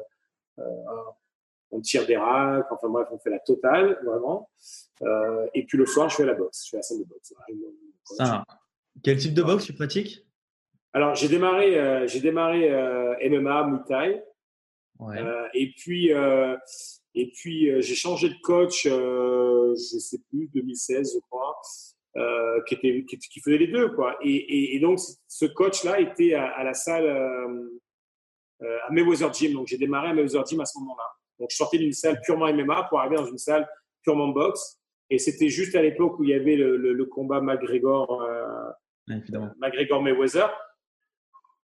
on tire des racks. Enfin bref, on fait la totale, vraiment. Euh, et puis le soir, je fais la boxe. Je fais la salle de boxe. Ça. Quel type de boxe tu pratiques? Alors, j'ai démarré, euh, j'ai démarré euh, MMA, Muay Thai. Ouais. et puis, et puis, euh, j'ai changé de coach, euh, je sais plus, 2016, je crois, euh, qui, était, qui, qui, faisait les deux, quoi. Et, et, et donc, ce coach-là était à, à, la salle, euh, euh à Mayweather Gym. Donc, j'ai démarré à Mayweather Gym à ce moment-là. Donc, je sortais d'une salle purement MMA pour arriver dans une salle purement boxe. Et c'était juste à l'époque où il y avait le, le, le combat McGregor, euh, McGregor Mayweather.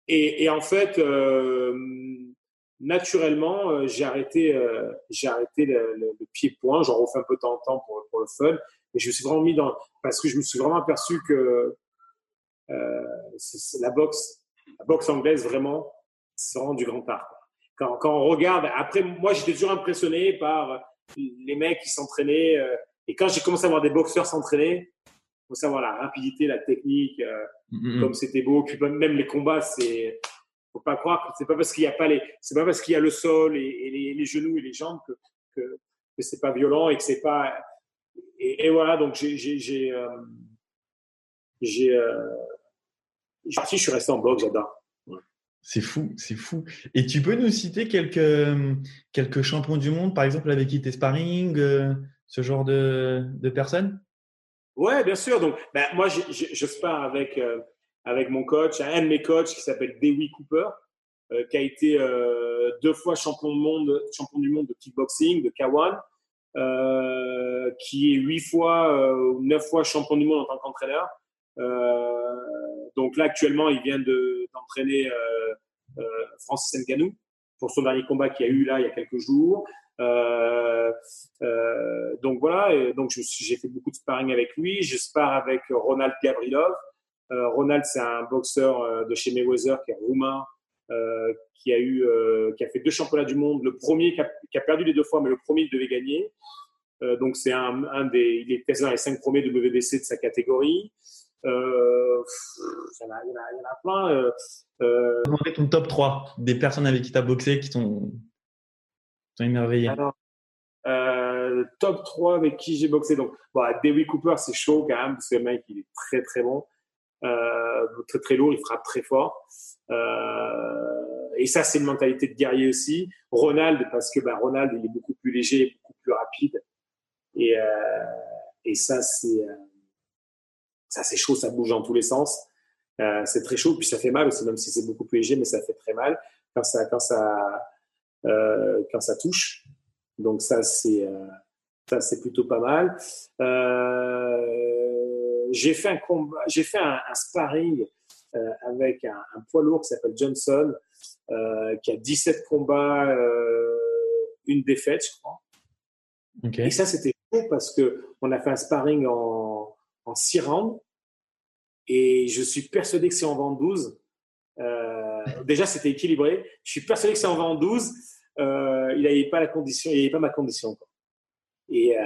Et, et en fait, euh, naturellement, euh, j'ai arrêté, euh, j'ai arrêté le, pied-point. J'en refais un peu de temps en temps pour, pour le fun. Mais je me suis vraiment mis dans, parce que je me suis vraiment aperçu que euh, la boxe, la boxe anglaise vraiment, vraiment du grand art. Quand, quand on regarde, après, moi, j'étais toujours impressionné par les mecs qui s'entraînaient. Euh, et quand j'ai commencé à voir des boxeurs s'entraîner, faut savoir la rapidité, la technique, euh, mm -hmm. comme c'était beau. Puis même les combats, c'est faut pas croire que c'est pas parce qu'il y a pas les, c'est pas parce qu'il y a le sol et, et les, les, genoux et les jambes que que, que c'est pas violent et que c'est pas. Et, et, voilà, donc j'ai j'ai j'ai euh, euh, je suis resté en bloc, j'adore. C'est fou, c'est fou. Et tu peux nous citer quelques quelques champions du monde, par exemple avec qui t'es sparring, euh, ce genre de de personnes? Ouais, bien sûr. Donc, ben, moi, je, je, avec euh, avec mon coach, un de mes coachs qui s'appelle Dewey Cooper, euh, qui a été euh, deux fois champion du monde, champion du monde de kickboxing, de K1, euh, qui est huit fois euh, ou neuf fois champion du monde en tant qu'entraîneur. Euh, donc là, actuellement, il vient de d'entraîner Francis Ngannou pour son dernier combat qu'il y a eu là il y a quelques jours. Euh, euh, donc voilà, donc j'ai fait beaucoup de sparring avec lui. Je spare avec Ronald Gavrilov, euh, Ronald, c'est un boxeur euh, de chez Mayweather qui est roumain, euh, qui a eu, qui a fait deux championnats du monde. Le premier qui a, perdu les deux fois, mais le premier il devait gagner. donc c'est un, un, des, il est dans les cinq premiers WBC de sa catégorie. Euh, il, y en a, il, y en a, il y en a plein. Euh, Demander ton top 3 des personnes avec qui tu as boxé qui t'ont émerveillé? Alors, euh, top 3 avec qui j'ai boxé. Donc, bon, Dewey Cooper, c'est chaud quand même, parce que le mec, il est très très bon euh, très très lourd, il frappe très fort. Euh, et ça, c'est une mentalité de guerrier aussi. Ronald, parce que bah, Ronald, il est beaucoup plus léger, beaucoup plus rapide. Et, euh, et ça, c'est euh, ça, c'est chaud, ça bouge dans tous les sens. Euh, c'est très chaud, puis ça fait mal aussi, même si c'est beaucoup plus léger, mais ça fait très mal quand ça quand ça euh, quand ça touche. Donc ça, c'est ça, c'est plutôt pas mal. Euh, j'ai fait un combat, j'ai fait un, un sparring euh, avec un, un, poids lourd qui s'appelle Johnson, euh, qui a 17 combats, euh, une défaite, je crois. Okay. Et ça, c'était fou parce que on a fait un sparring en, en six rounds. Et je suis persuadé que on vend 12, euh, déjà c'était équilibré. Je suis persuadé que on vend 12, euh, il n'avait pas la condition, il n'avait pas ma condition. Et, euh,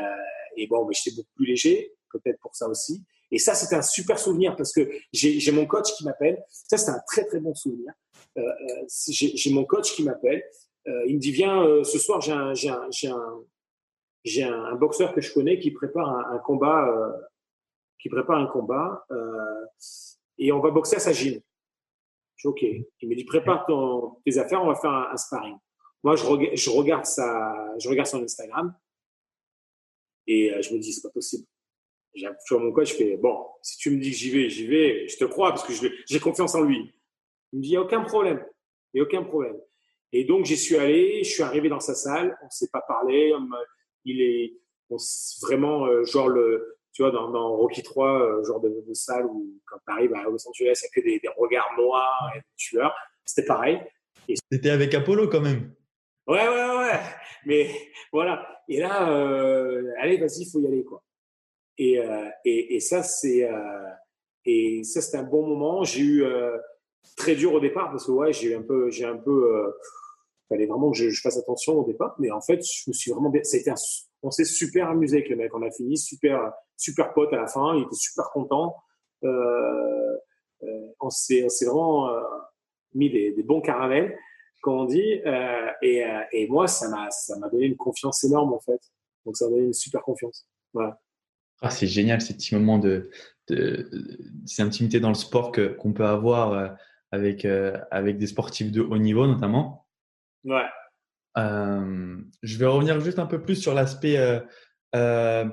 et bon, mais j'étais beaucoup plus léger, peut-être pour ça aussi. Et ça, c'était un super souvenir parce que j'ai mon coach qui m'appelle. Ça, c'est un très très bon souvenir. Euh, euh j'ai mon coach qui m'appelle. Il me dit viens ce soir, j'ai un, boxeur que je connais qui prépare un, combat, qui prépare un combat, euh, et on va boxer à sa gym. Je dis ok. Il me dit prépare tes affaires, on va faire un, sparring. Moi, je, je, regarde je regarde son Instagram et euh, je me dis c'est pas possible. J'ai mon coach, je fais bon, si tu me dis que j'y vais, j'y vais, je te crois parce que j'ai confiance en lui. Il me dit il n'y a aucun problème, il n'y a aucun problème. Et donc j'y suis allé, je suis arrivé dans sa salle, on ne s'est pas parlé, il est vraiment euh, genre le, tu vois, dans, Rocky 3, euh, genre de, salle où quand tu arrives à Los Angeles, il n'y a que des, regards noirs et des tueurs. C'était pareil. C'était avec Apollo quand même. Ouais, ouais, ouais. Mais voilà. Et là, euh, allez, vas-y, il faut y aller, quoi. Et, et, ça, c'est et ça, c'était un bon moment. J'ai eu très dur au départ parce que ouais, j'ai un peu, j'ai un peu fallait vraiment que je, fasse attention au départ. Mais en fait, je me suis vraiment, c'était on s'est super amusé avec le mec. On a fini super, super pote à la fin. Il était super content. Euh, euh, on s'est, vraiment euh, mis des, des, bons caramels, comme on dit. Et, et, moi, ça m'a, ça m'a donné une confiance énorme en fait. Donc ça m'a donné une super confiance. Voilà. Ah, c'est génial ces petits moments de, de, ces intimités dans le sport que, qu'on peut avoir avec, avec des sportifs de haut niveau notamment. Ouais. Euh, je vais revenir juste un peu plus sur l'aspect euh, euh,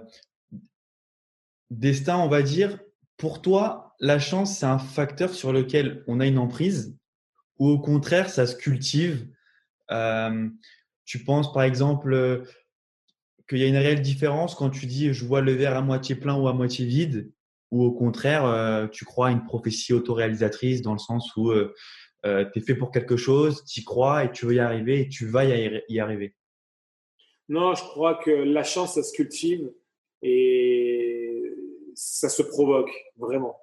destin, on va dire. Pour toi, la chance, c'est un facteur sur lequel on a une emprise ou au contraire, ça se cultive Tu penses par exemple qu'il y a une réelle différence quand tu dis je vois le verre à moitié plein ou à moitié vide ou au contraire, tu crois à une prophétie autoréalisatrice dans le sens où euh, tu es fait pour quelque chose, tu y crois et tu veux y arriver et tu vas y, arriver? Non, je crois que la chance, ça se cultive et ça se provoque vraiment.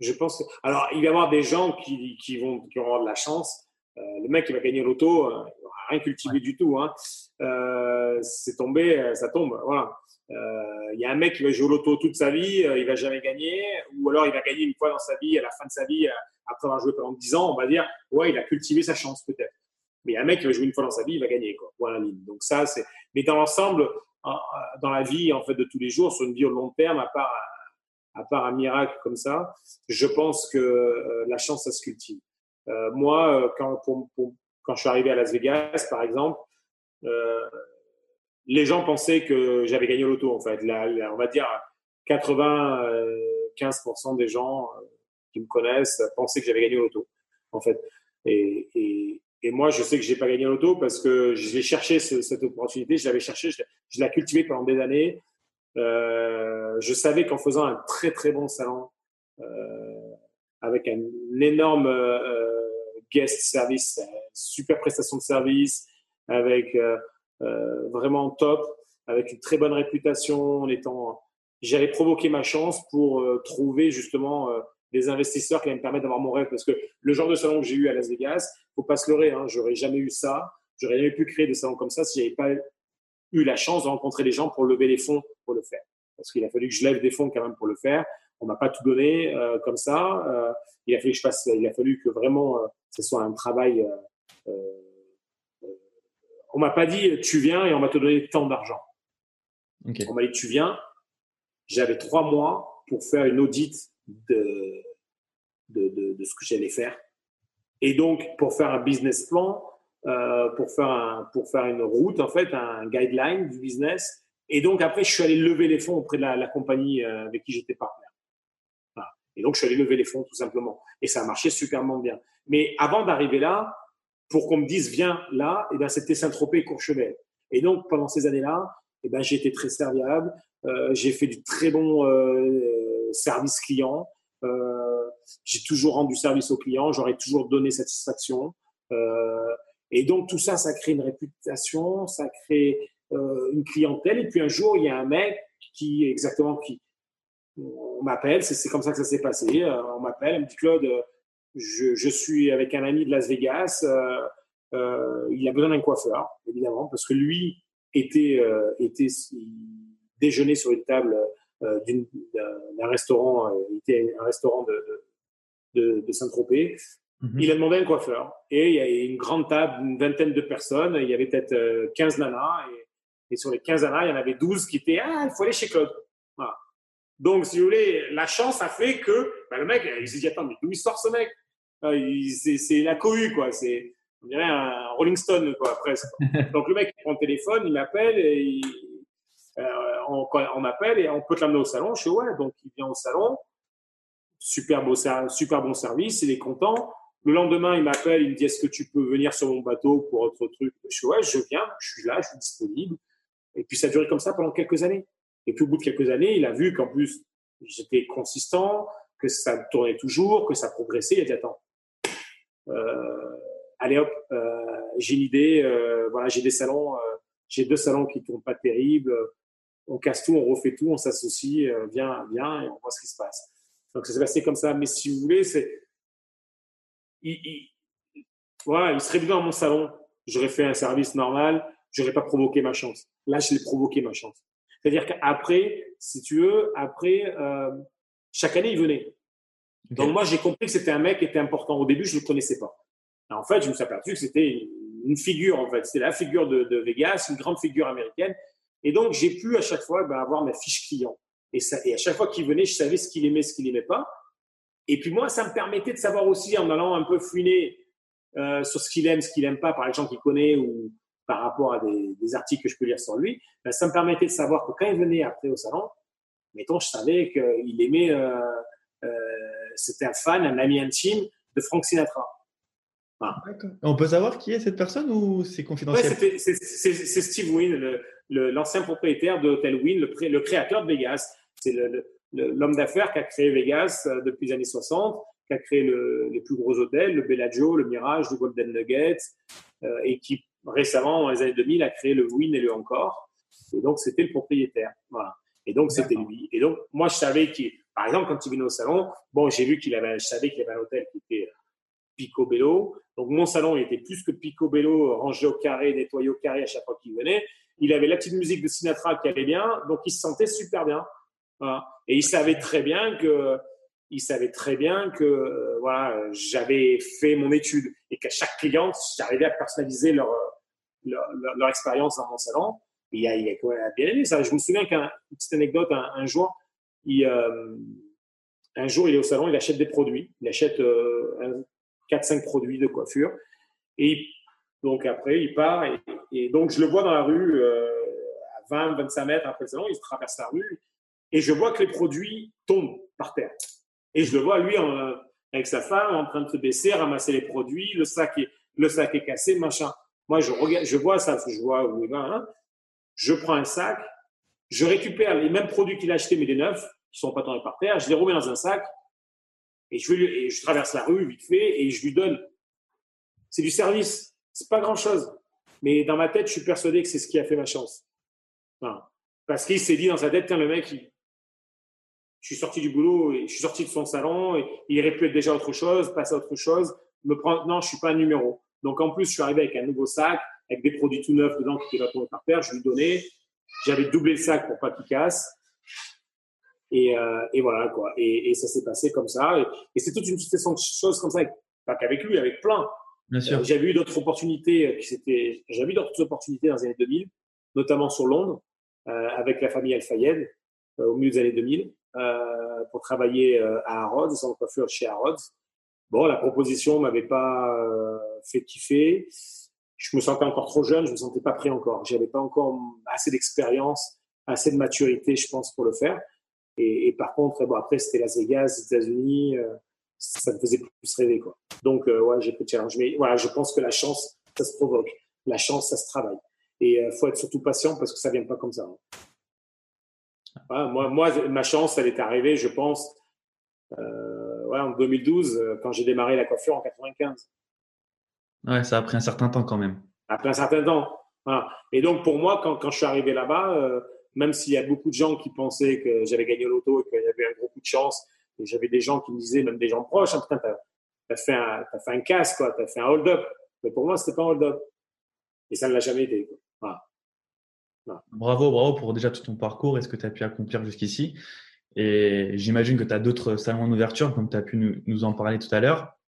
Je pense. Alors, il va y avoir des gens qui, qui vont qui avoir de la chance. Euh, le mec qui va gagner l'auto, euh, il n'aura rien cultivé du tout. Hein. Euh, c'est tombé, ça tombe. Voilà. Il y a un mec qui va jouer au loto toute sa vie, il va jamais gagner, ou alors il va gagner une fois dans sa vie, à la fin de sa vie, après avoir joué pendant 10 ans, on va dire, ouais, il a cultivé sa chance peut-être. Mais un mec qui va jouer une fois dans sa vie, il va gagner, quoi. Voilà ligne. Donc ça, c'est. Mais dans l'ensemble, dans la vie en fait de tous les jours, sur une vie au long terme, à part à part un miracle comme ça, je pense que euh, la chance, ça se cultive. Euh, moi, euh, quand, je suis arrivé à Las Vegas, par exemple, les gens pensaient que j'avais gagné l'auto, en fait. on va dire 95% des gens qui me connaissent pensaient que j'avais gagné l'auto, en fait. Et, moi, je sais que j'ai pas gagné l'auto parce que je l'ai cherché cette opportunité, je l'avais cherché, je, je l'ai cultivé pendant des années. Euh, je savais qu'en faisant un très très bon salon euh, avec un énorme euh, guest service, super prestation de service, avec euh, euh, vraiment top, avec une très bonne réputation, en étant, j'allais provoquer ma chance pour trouver justement des investisseurs qui allaient me permettre d'avoir mon rêve. Parce que le genre de salon que j'ai eu à Las Vegas, faut pas se leurrer, hein, j'aurais jamais eu ça. J'aurais jamais pu créer des salons comme ça si j'avais pas eu la chance de rencontrer des gens pour lever les fonds pour le faire. Parce qu'il a fallu que je lève des fonds quand même pour le faire. On m'a pas tout donné euh, comme ça. Euh, il a fallu que je fasse, il a fallu que vraiment euh, ce soit un travail. On m'a pas dit tu viens et on va te donner tant d'argent. Okay. On m'a dit tu viens. J'avais trois mois pour faire une audit de, de, de, de ce que j'allais faire. Et donc, pour faire un business plan, euh, pour, faire un, pour faire une route, en fait, un guideline du business. Et donc, après, je suis allé lever les fonds auprès de la, la compagnie euh, avec qui j'étais partenaire. Voilà. Et donc, je suis allé lever les fonds, tout simplement. Et ça a marché superment bien. Mais avant d'arriver là, pour qu'on me dise, viens là, et eh ben, c'était Saint-Tropez et Courchevel. Et donc, pendant ces années-là, eh ben, j'ai été très serviable. Euh, j'ai fait du très bon euh, service client. Euh, j'ai toujours rendu service aux clients. J'aurais toujours donné satisfaction. Euh, et donc tout ça, ça crée une réputation, ça crée euh, une clientèle. Et puis un jour, il y a un mec qui exactement qui on m'appelle, c'est comme ça que ça s'est passé. on m'appelle, on me Claude, je, je, suis avec un ami de Las Vegas. il a besoin d'un coiffeur, évidemment, parce que lui était, était déjeuner sur une table d'un restaurant, était un restaurant de, de, de Saint-Tropez. Mhm. Il a demandé un coiffeur. Et il y a une grande table, une vingtaine de personnes. Il y avait peut-être 15 euh, nanas. Et, et, sur les 15 nanas, il y en avait 12 qui étaient Ah, il faut aller chez Claude. Voilà. Donc, si vous voulez, la chance a fait que bah, le mec, il s'est dit Attends, mais d'où il sort ce mec? Ah, C'est la cohue, quoi. C'est, on dirait un Rolling Stone, quoi, presque. Donc, le mec, il prend le téléphone, il m'appelle et euh, on, on m'appelle et on peut te l'amener au salon. Je suis Ouais. Donc, il vient au salon super, beau, super bon service, il est content. Le lendemain, il m'appelle, il me dit Est-ce que tu peux venir sur mon bateau pour autre truc? Je dis je viens, je suis là, je suis disponible. Et puis ça a duré comme ça pendant quelques années. Et puis au bout de quelques années, il a vu qu'en plus, j'étais consistant, que ça tournait toujours, que ça progressait. Il a dit Attends, euh, allez hop, euh, j'ai une idée, euh, voilà, j'ai des salons, j'ai deux salons qui ne tournent pas terribles. On casse tout, on refait tout, on s'associe, viens, viens, et on voit ce qui se passe. Donc ça s'est passé comme ça. Mais si vous voulez, c'est. Il, voilà, il serait venu dans mon salon, j'aurais fait un service normal, j'aurais pas provoqué ma chance. Là, je l'ai provoqué ma chance. C'est-à-dire qu'après, si tu veux, après, euh, chaque année, il venait. Donc moi, j'ai compris que c'était un mec qui était important. Au début, je ne le connaissais pas. en fait, je me suis aperçu que c'était une figure, en fait. C'était la figure de, de, Vegas, une grande figure américaine. Et donc, j'ai pu à chaque fois ben, avoir ma fiche client. Et, ça, et à chaque fois qu'il venait, je savais ce qu'il aimait, ce qu'il n'aimait pas. Et puis moi, ça me permettait de savoir aussi, en allant un peu fouiner euh, sur ce qu'il aime, ce qu'il n'aime pas, par les gens qu'il connaît ou par rapport à des, des, articles que je peux lire sur lui, ben, ça me permettait de savoir que quand il venait après au salon, mettons, je savais qu'il aimait, euh, euh, c'était un fan, un ami intime de Frank Sinatra. On peut savoir qui est cette personne ou c'est confidentiel? Ouais, C'est Steve Wynn, l'ancien propriétaire de Hotel Wynn, le, le créateur de Vegas. C'est l'homme d'affaires qui a créé Vegas euh, depuis les années 60, qui a créé les plus gros hôtels, le Bellagio, le Mirage, le Golden Nugget, euh, et qui récemment, dans les années 2000, a créé le Wynn et le Encore. Et donc, c'était le propriétaire. Voilà. Et donc, c'était lui. Et donc, moi, je savais qu'il, par exemple, quand il venait au salon, bon, j'ai vu qu'il avait, je savais qu'il avait un hôtel qui était euh, picobello. Donc, mon salon, il était plus que picobello, rangé au carré, nettoyé au carré à chaque fois qu'il venait. Il avait la petite musique de Sinatra qui allait bien, donc il se sentait super bien. Et il savait très bien que, il savait très bien que euh, voilà, j'avais fait mon étude et qu'à chaque cliente, j'arrivais à personnaliser leur, leur, expérience dans mon salon. Il a, il a, bien aimé ça. Je me souviens qu'une petite anecdote, un, jour, il, euh, un jour, il est au salon, il achète des produits. Il achète euh, 4-5 produits de coiffure. Et donc après, il part. Et, donc, je le vois dans la rue euh, à 20, 25 mètres après le salon. Il traverse la rue. Et je vois que les produits tombent par terre. Et je le vois, lui, avec sa femme, en train de se baisser, ramasser les produits. Le sac est, le sac est cassé, machin. Moi, je, regarde, je vois ça, je vois où il va. Hein. Je prends un sac, je récupère les mêmes produits qu'il a achetés, mais des neufs, qui sont pas tombés par terre. Je les remets dans un sac et je, traverse la rue vite fait et je lui donne. C'est du service. C'est pas grand chose. Mais dans ma tête, je suis persuadé que c'est ce qui a fait ma chance. Parce qu'il s'est dit dans sa tête, tiens, le mec, je suis sorti du boulot et je suis sorti de son salon et il aurait pu être déjà autre chose, passer à autre chose, me prendre, non, je suis pas un numéro. Donc, en plus, je suis arrivé avec un nouveau sac, avec des produits tout neufs dedans qui étaient tomber par terre. Je lui donnais. J'avais doublé le sac pour pas qu'il casse. Et, euh, et voilà, quoi. Et, et ça s'est passé comme ça. Et, c'est toute une succession de choses comme ça, pas qu'avec lui, avec plein. Bien sûr. Euh, j'avais eu d'autres opportunités euh, qui s'étaient, j'avais eu d'autres opportunités dans les années 2000, notamment sur Londres, euh, avec la famille Al-Fayed, euh, au milieu des années 2000, euh, pour travailler à Harrods, sans coiffure chez Harrods. Bon, la proposition m'avait pas fait kiffer. Je me sentais encore trop jeune, je me sentais pas prêt encore. J'avais pas encore assez d'expérience, assez de maturité, je pense, pour le faire. Et, par contre, après, c'était Las Vegas, les États-Unis, euh, ça me faisait plus rêver, quoi. Donc, euh, ouais, j'ai pris le challenge. Mais voilà, je pense que la chance, ça se provoque. La chance, ça se travaille. Et euh, faut être surtout patient parce que ça vient pas comme ça. Hein. Voilà, moi, moi, ma chance, elle est arrivée, je pense, euh, ouais, en 2012, quand j'ai démarré la coiffure en 95. Ouais, ça a pris un certain temps quand même. Après un certain temps. Voilà. Et donc, pour moi, quand, quand je suis arrivé là-bas, même s'il y a beaucoup de gens qui pensaient que j'avais gagné l'auto et qu'il y avait un gros coup de chance, et j'avais des gens qui me disaient, même des gens proches, hein, putain, t'as as fait un, as fait un casse, quoi, t'as fait un hold-up. Mais pour moi, c'était pas un hold-up. Et ça ne l'a jamais été. Voilà. Bravo, bravo pour déjà tout ton parcours et ce que tu as pu accomplir jusqu'ici. Et j'imagine que tu as d'autres salons en ouverture, comme tu as pu nous, en parler tout à l'heure.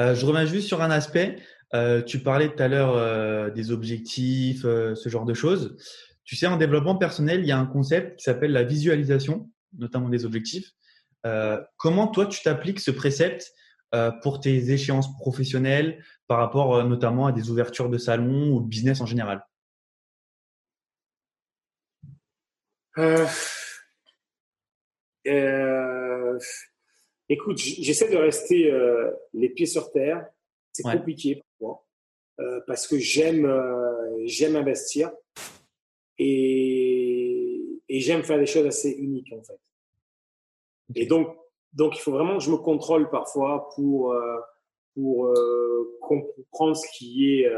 Euh, je reviens juste sur un aspect. Euh, tu parlais tout à l'heure euh, des objectifs, ce genre de choses. Tu sais, en développement personnel, il y a un concept qui s'appelle la visualisation, notamment des objectifs. comment toi, tu t'appliques ce précepte pour tes échéances professionnelles par rapport notamment à des ouvertures de salons ou business en général? Euh, écoute, j'essaie de rester euh, les pieds sur terre. C'est compliqué pour moi euh, parce que j'aime j'aime investir et, et j'aime faire des choses assez uniques en fait. Et donc donc il faut vraiment que je me contrôle parfois pour pour comprendre ce qui est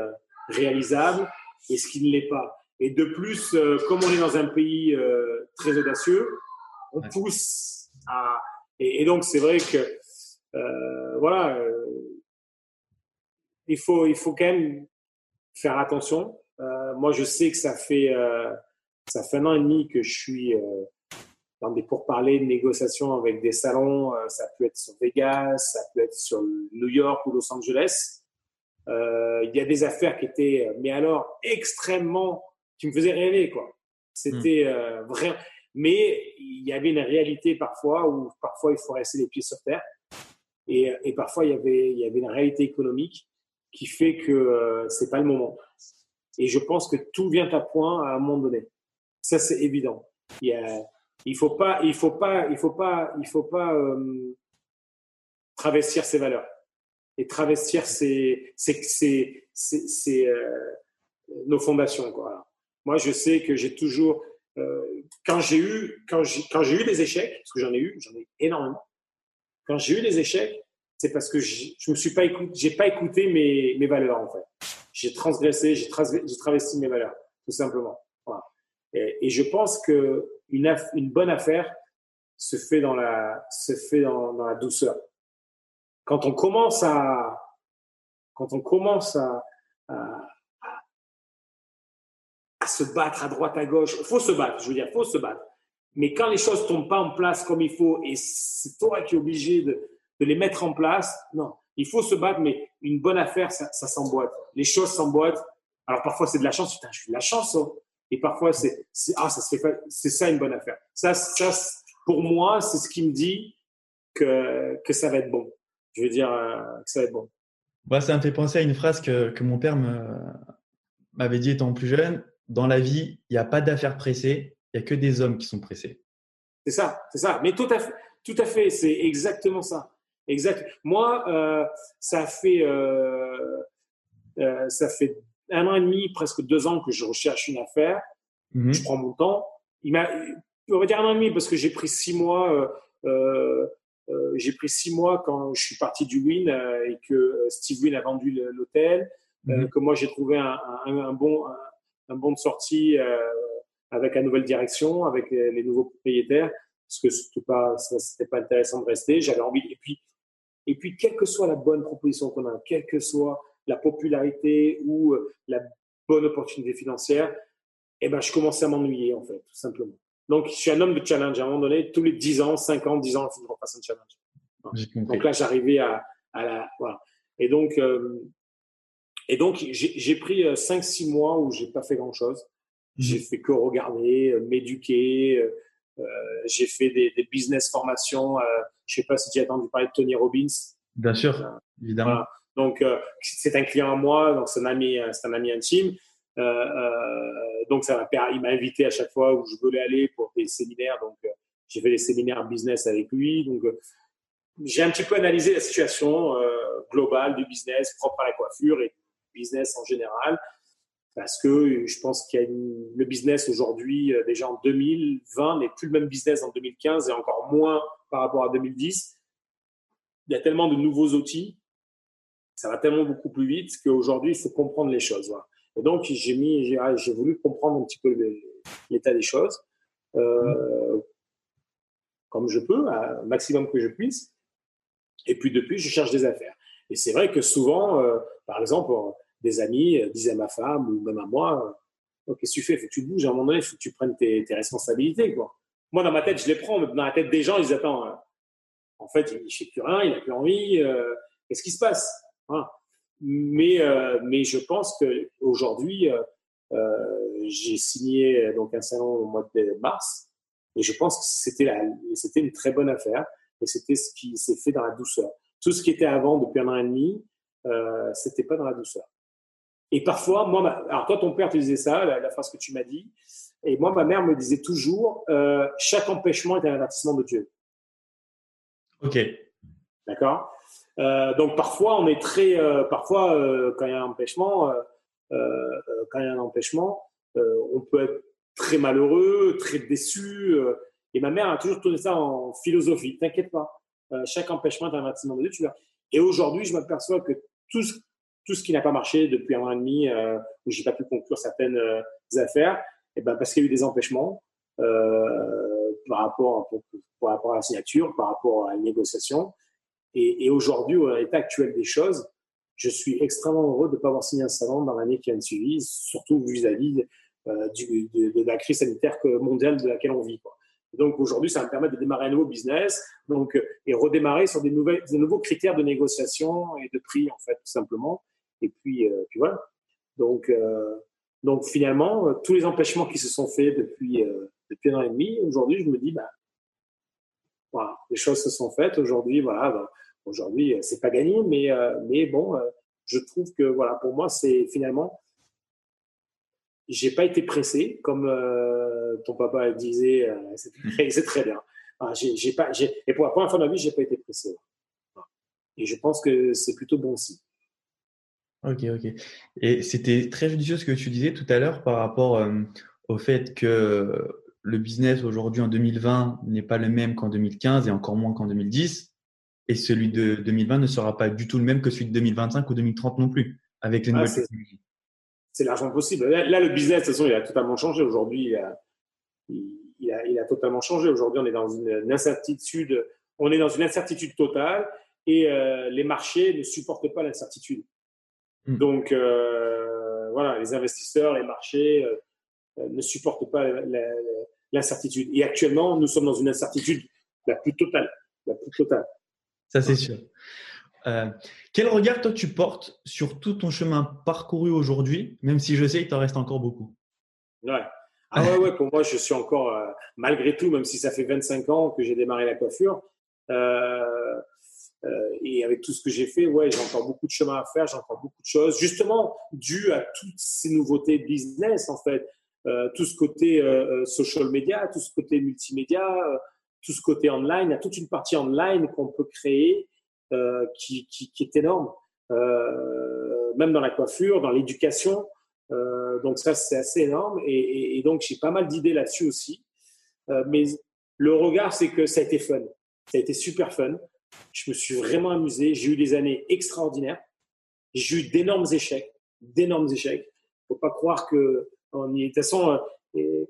réalisable et ce qui ne l'est pas. Et de plus, comme on est dans un pays très audacieux, on pousse à. Et, donc, c'est vrai que, euh, voilà, euh, il, faut, il faut quand même faire attention. Euh, moi, je sais que ça fait, ça fait un an et demi que je suis dans des pourparlers de négociations avec des salons. ça peut être sur Vegas, ça peut être sur New York ou Los Angeles. Il y a des affaires qui étaient, mais alors, extrêmement, qui me faisaient rêver, quoi. C'était hmm. vraiment. Mais il y avait une réalité parfois où parfois il faut rester les pieds sur terre. Et, parfois il y, avait, il y avait une réalité économique qui fait que euh, c'est pas le moment. Et je pense que tout vient à point à un moment donné. Ça c'est évident. Il, y il faut pas, il faut pas, il faut pas, il faut pas euh, travestir ses valeurs et travestir ses euh, nos fondations. Quoi. Moi, je sais que j'ai toujours, euh, quand j'ai eu, quand j'ai, quand j'ai eu des échecs, parce que j'en ai eu, j'en ai énormément. Quand j'ai eu des échecs, c'est parce que je me suis pas écouté, j'ai pas écouté mes, mes valeurs en fait. J'ai transgressé, j'ai, j'ai travesti mes valeurs, tout simplement. Et, je pense que une, une bonne affaire se fait dans la, se fait dans, dans la douceur. Quand on commence à, quand on commence à, se battre à droite, à gauche. Il faut se battre, je veux dire, il faut se battre. Mais quand les choses ne tombent pas en place comme il faut et c'est toi qui es obligé de, de, les mettre en place, non. Il faut se battre, mais une bonne affaire, ça, s'emboîte. Les choses s'emboîtent. Alors parfois c'est de la chance, putain, je suis de la chance. Hein. Et parfois c'est, ah, ça c'est ça une bonne affaire. Ça, ça, pour moi, c'est ce qui me dit que, que ça va être bon. Je veux dire euh, que ça va être bon. Moi, ça me fait penser à une phrase que, que mon père m'avait dit étant plus jeune dans la vie, il n'y a pas d'affaires pressées, il n'y a que des hommes qui sont pressés. C'est ça, c'est ça. Mais tout à fait, tout à fait, c'est exactement ça. Exact. Moi, euh, ça fait euh, euh, ça fait un an et demi, presque deux ans que je recherche une affaire. Mhm. Je prends mon temps. Il m'a, on va dire un an et demi parce que j'ai pris six mois. j'ai pris six mois quand je suis parti du Win et que Steve Win a vendu l'hôtel, mhm. que moi j'ai trouvé un, un, un bon un bon de sortie euh, avec la nouvelle direction, avec les, nouveaux propriétaires, parce que c'était pas, c'était pas intéressant de rester. J'avais envie. Et puis, et puis, quelle que soit la bonne proposition qu'on a, quelle que soit la popularité ou euh, la bonne opportunité financière, eh ben, je commençais à m'ennuyer, en fait, tout simplement. Donc, je suis un homme de challenge. À un moment donné, tous les 10 ans, 5 ans, 10 ans, il faut que je refasse un challenge. Donc là, j'arrivais à, à la, voilà. Et donc, euh, et donc, j'ai pris 5-6 euh, mois où j'ai pas fait grand-chose. Mmh. J'ai fait que regarder, euh, m'éduquer. Euh, j'ai fait des, des, business formations. Euh, je sais pas si tu as entendu parler de Tony Robbins. Bien sûr, évidemment. Donc, c'est un client à moi, donc c'est un ami, c'est un ami intime. donc, ça m'a, il m'a invité à chaque fois où je voulais aller pour des séminaires. Donc, j'ai fait des séminaires business avec lui. Donc, j'ai un petit peu analysé la situation globale du business propre à la coiffure et business en général, parce que je pense qu'il y a le business aujourd'hui, euh, déjà en 2020, n'est plus le même business en 2015 et encore moins par rapport à 2010. Il y a tellement de nouveaux outils, ça va tellement beaucoup plus vite qu'aujourd'hui, il faut comprendre les choses. Et donc, j'ai mis, j'ai voulu comprendre un petit peu l'état des choses, euh, comme je peux, un maximum que je puisse. Et puis depuis, je cherche des affaires. Et c'est vrai que souvent, euh, par exemple, des amis disaient à ma femme ou même à moi, qu'est-ce que tu fais Faut que tu bouges à un moment donné, il faut que tu prennes tes, responsabilités. Quoi. Moi, dans ma tête, je les prends, mais dans la tête des gens, ils disent, attends, en fait, il ne fait plus rien, il n'a plus envie, qu'est-ce qui se passe mais, euh, mais je pense qu'aujourd'hui, euh, euh, j'ai signé donc un salon au mois de mars et je pense que c'était c'était une très bonne affaire et c'était ce qui s'est fait dans la douceur. Tout ce qui était avant depuis un an et demi, euh, c'était pas dans la douceur. Et parfois, moi, alors toi, ton père te disait ça, la, phrase que tu m'as dit, et moi, ma mère me disait toujours, euh, chaque empêchement est un avertissement de Dieu. Ok. D'accord? Euh, donc parfois on est très, euh, parfois euh, quand il y a un empêchement, quand il y a un empêchement, on peut être très malheureux, très déçu. et ma mère a toujours tourné ça en philosophie. T'inquiète pas, chaque empêchement est un bâtiment de Dieu. Tu vois. Et aujourd'hui, je m'aperçois que tout ce, tout ce qui n'a pas marché depuis un an et demi, où j'ai pas pu conclure certaines affaires, et eh ben parce qu'il y a eu des empêchements par rapport, par rapport à la signature, par rapport à la négociation. Et, et aujourd'hui, à l'état actuel des choses, je suis extrêmement heureux de ne pas avoir signé un salon dans l'année qui vient de suivre, surtout vis-à-vis euh, de, de, la crise sanitaire mondiale de laquelle on vit. Quoi. Donc aujourd'hui, ça me permettre de démarrer un nouveau business donc, euh, et redémarrer sur des, nouvelles, des nouveaux critères de négociation et de prix, en fait, tout simplement. Et puis, euh, puis voilà. Donc, euh, donc finalement, euh, tous les empêchements qui se sont faits depuis, depuis un an et demi, aujourd'hui, je me dis, bah, voilà, les choses se sont faites. Aujourd'hui, voilà, bah, aujourd'hui, euh, c'est pas gagné, mais, euh, mais bon, euh, je trouve que voilà, pour moi, c'est finalement, j'ai pas été pressé, comme ton papa disait, c'est très bien. pas, et pour la première fois dans ma vie, j'ai pas été pressé. Et je pense que c'est plutôt bon aussi. Ok, ok. Et c'était très judicieux ce que tu disais tout à l'heure par rapport au fait que le business aujourd'hui en 2020 n'est pas le même qu'en 2015 et encore moins qu'en 2010. Et celui de 2020 ne sera pas du tout le même que celui de 2025 ou 2030 non plus, avec les nouvelles technologies. C'est largement possible. Là, le business, de toute façon, il a totalement changé. Aujourd'hui, il a, il, a, totalement changé. Aujourd'hui, on est dans une, incertitude, on est dans une incertitude totale et euh, les marchés ne supportent pas l'incertitude. Hmm. Donc, euh, voilà, les investisseurs, les marchés, euh, ne supportent pas l'incertitude. Et actuellement, nous sommes dans une incertitude la plus totale. La plus totale. Ça, c'est sûr. Euh, quel regard toi tu portes sur tout ton chemin parcouru aujourd'hui, même si je sais qu'il t'en reste encore beaucoup? Ouais. Ah ouais, ouais, pour moi, je suis encore, euh, malgré tout, même si ça fait 25 ans que j'ai démarré la coiffure, et avec tout ce que j'ai fait, ouais, j'ai encore beaucoup de chemin à faire, j'ai encore beaucoup de choses, justement, dû à toutes ces nouveautés business, en fait. Euh, tout ce côté euh, euh, social media, tout ce côté multimédia, tout ce côté online. Il y a toute une partie online qu'on peut créer qui, qui, qui, est énorme, même dans la coiffure, dans l'éducation. donc ça, c'est assez énorme. Et, donc, j'ai pas mal d'idées là-dessus aussi. mais le regard, c'est que ça a été fun. Ça a été super fun. Je me suis vraiment amusé. J'ai eu des années extraordinaires. J'ai eu d'énormes échecs, d'énormes échecs. Faut pas croire que de toute façon, euh,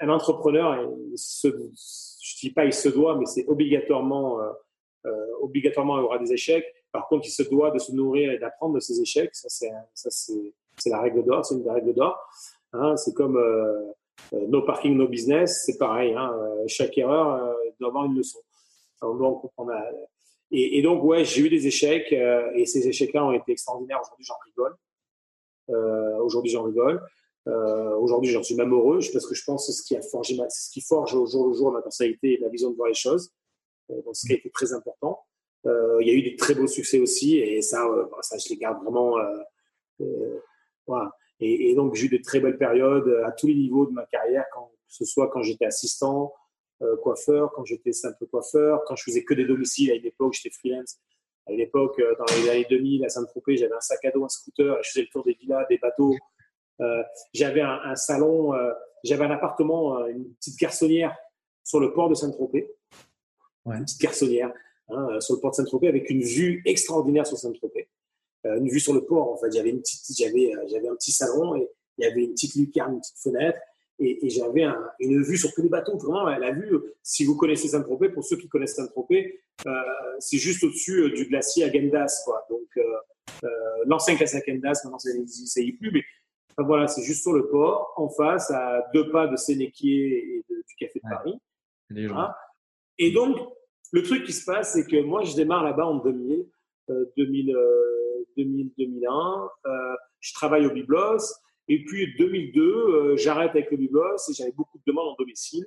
un entrepreneur, se, je dis pas il se doit, mais c'est obligatoirement, euh, euh, obligatoirement il aura des échecs. Par contre, il se doit de se nourrir et d'apprendre de ses échecs. Ça, c'est, la règle d'or. C'est une des règles d'or. Hein, c'est comme euh, no parking, no business. C'est pareil. Hein, chaque erreur doit avoir une leçon. on et, donc, ouais, j'ai eu des échecs et ces échecs-là ont été extraordinaires. Aujourd'hui, j'en rigole. aujourd'hui, j'en rigole. Euh, Aujourd'hui, j'en suis même heureux parce que je pense que c'est ce qui a forgé ce qui forge au jour le jour ma personnalité et ma vision de voir les choses. Euh, donc, ce qui a été très important. Euh, il y a eu des très beaux succès aussi et ça, euh, ça je les garde vraiment. Voilà. Et, donc, j'ai eu de très belles périodes à tous les niveaux de ma carrière, que ce soit quand j'étais assistant, coiffeur, quand j'étais simple coiffeur, quand je faisais que des domiciles à une époque, j'étais freelance. À une époque, dans les années 2000, à Saint-Tropez, j'avais un sac à dos, un scooter, je faisais le tour des villas, des bateaux. J'avais un, un, salon, j'avais un appartement, une petite garçonnière sur le port de Saint-Tropez. Ouais. Une petite garçonnière hein, sur le port de Saint-Tropez avec une vue extraordinaire sur Saint-Tropez. une vue sur le port, en fait. J'avais une petite, j'avais, j'avais un petit salon et il y avait une petite lucarne, une petite fenêtre. et, j'avais une vue sur tous les bateaux. Vraiment, la vue, si vous connaissez Saint-Tropez, pour ceux qui connaissent Saint-Tropez, euh, c'est juste au-dessus euh, du glacier à Gendas. Quoi. Donc, euh, l'ancien glacier à Gendas, maintenant, ça n'existe plus. Mais voilà, c'est juste sur le port, en face, à deux pas de Sénéquier et du Café de Paris. Et donc, le truc qui se passe, c'est que moi, je démarre là-bas en 2000, 2000, 2000 2001. je travaille au Biblos. Et puis 2002, euh, j'arrête avec le biblos et j'avais beaucoup de demandes en domicile.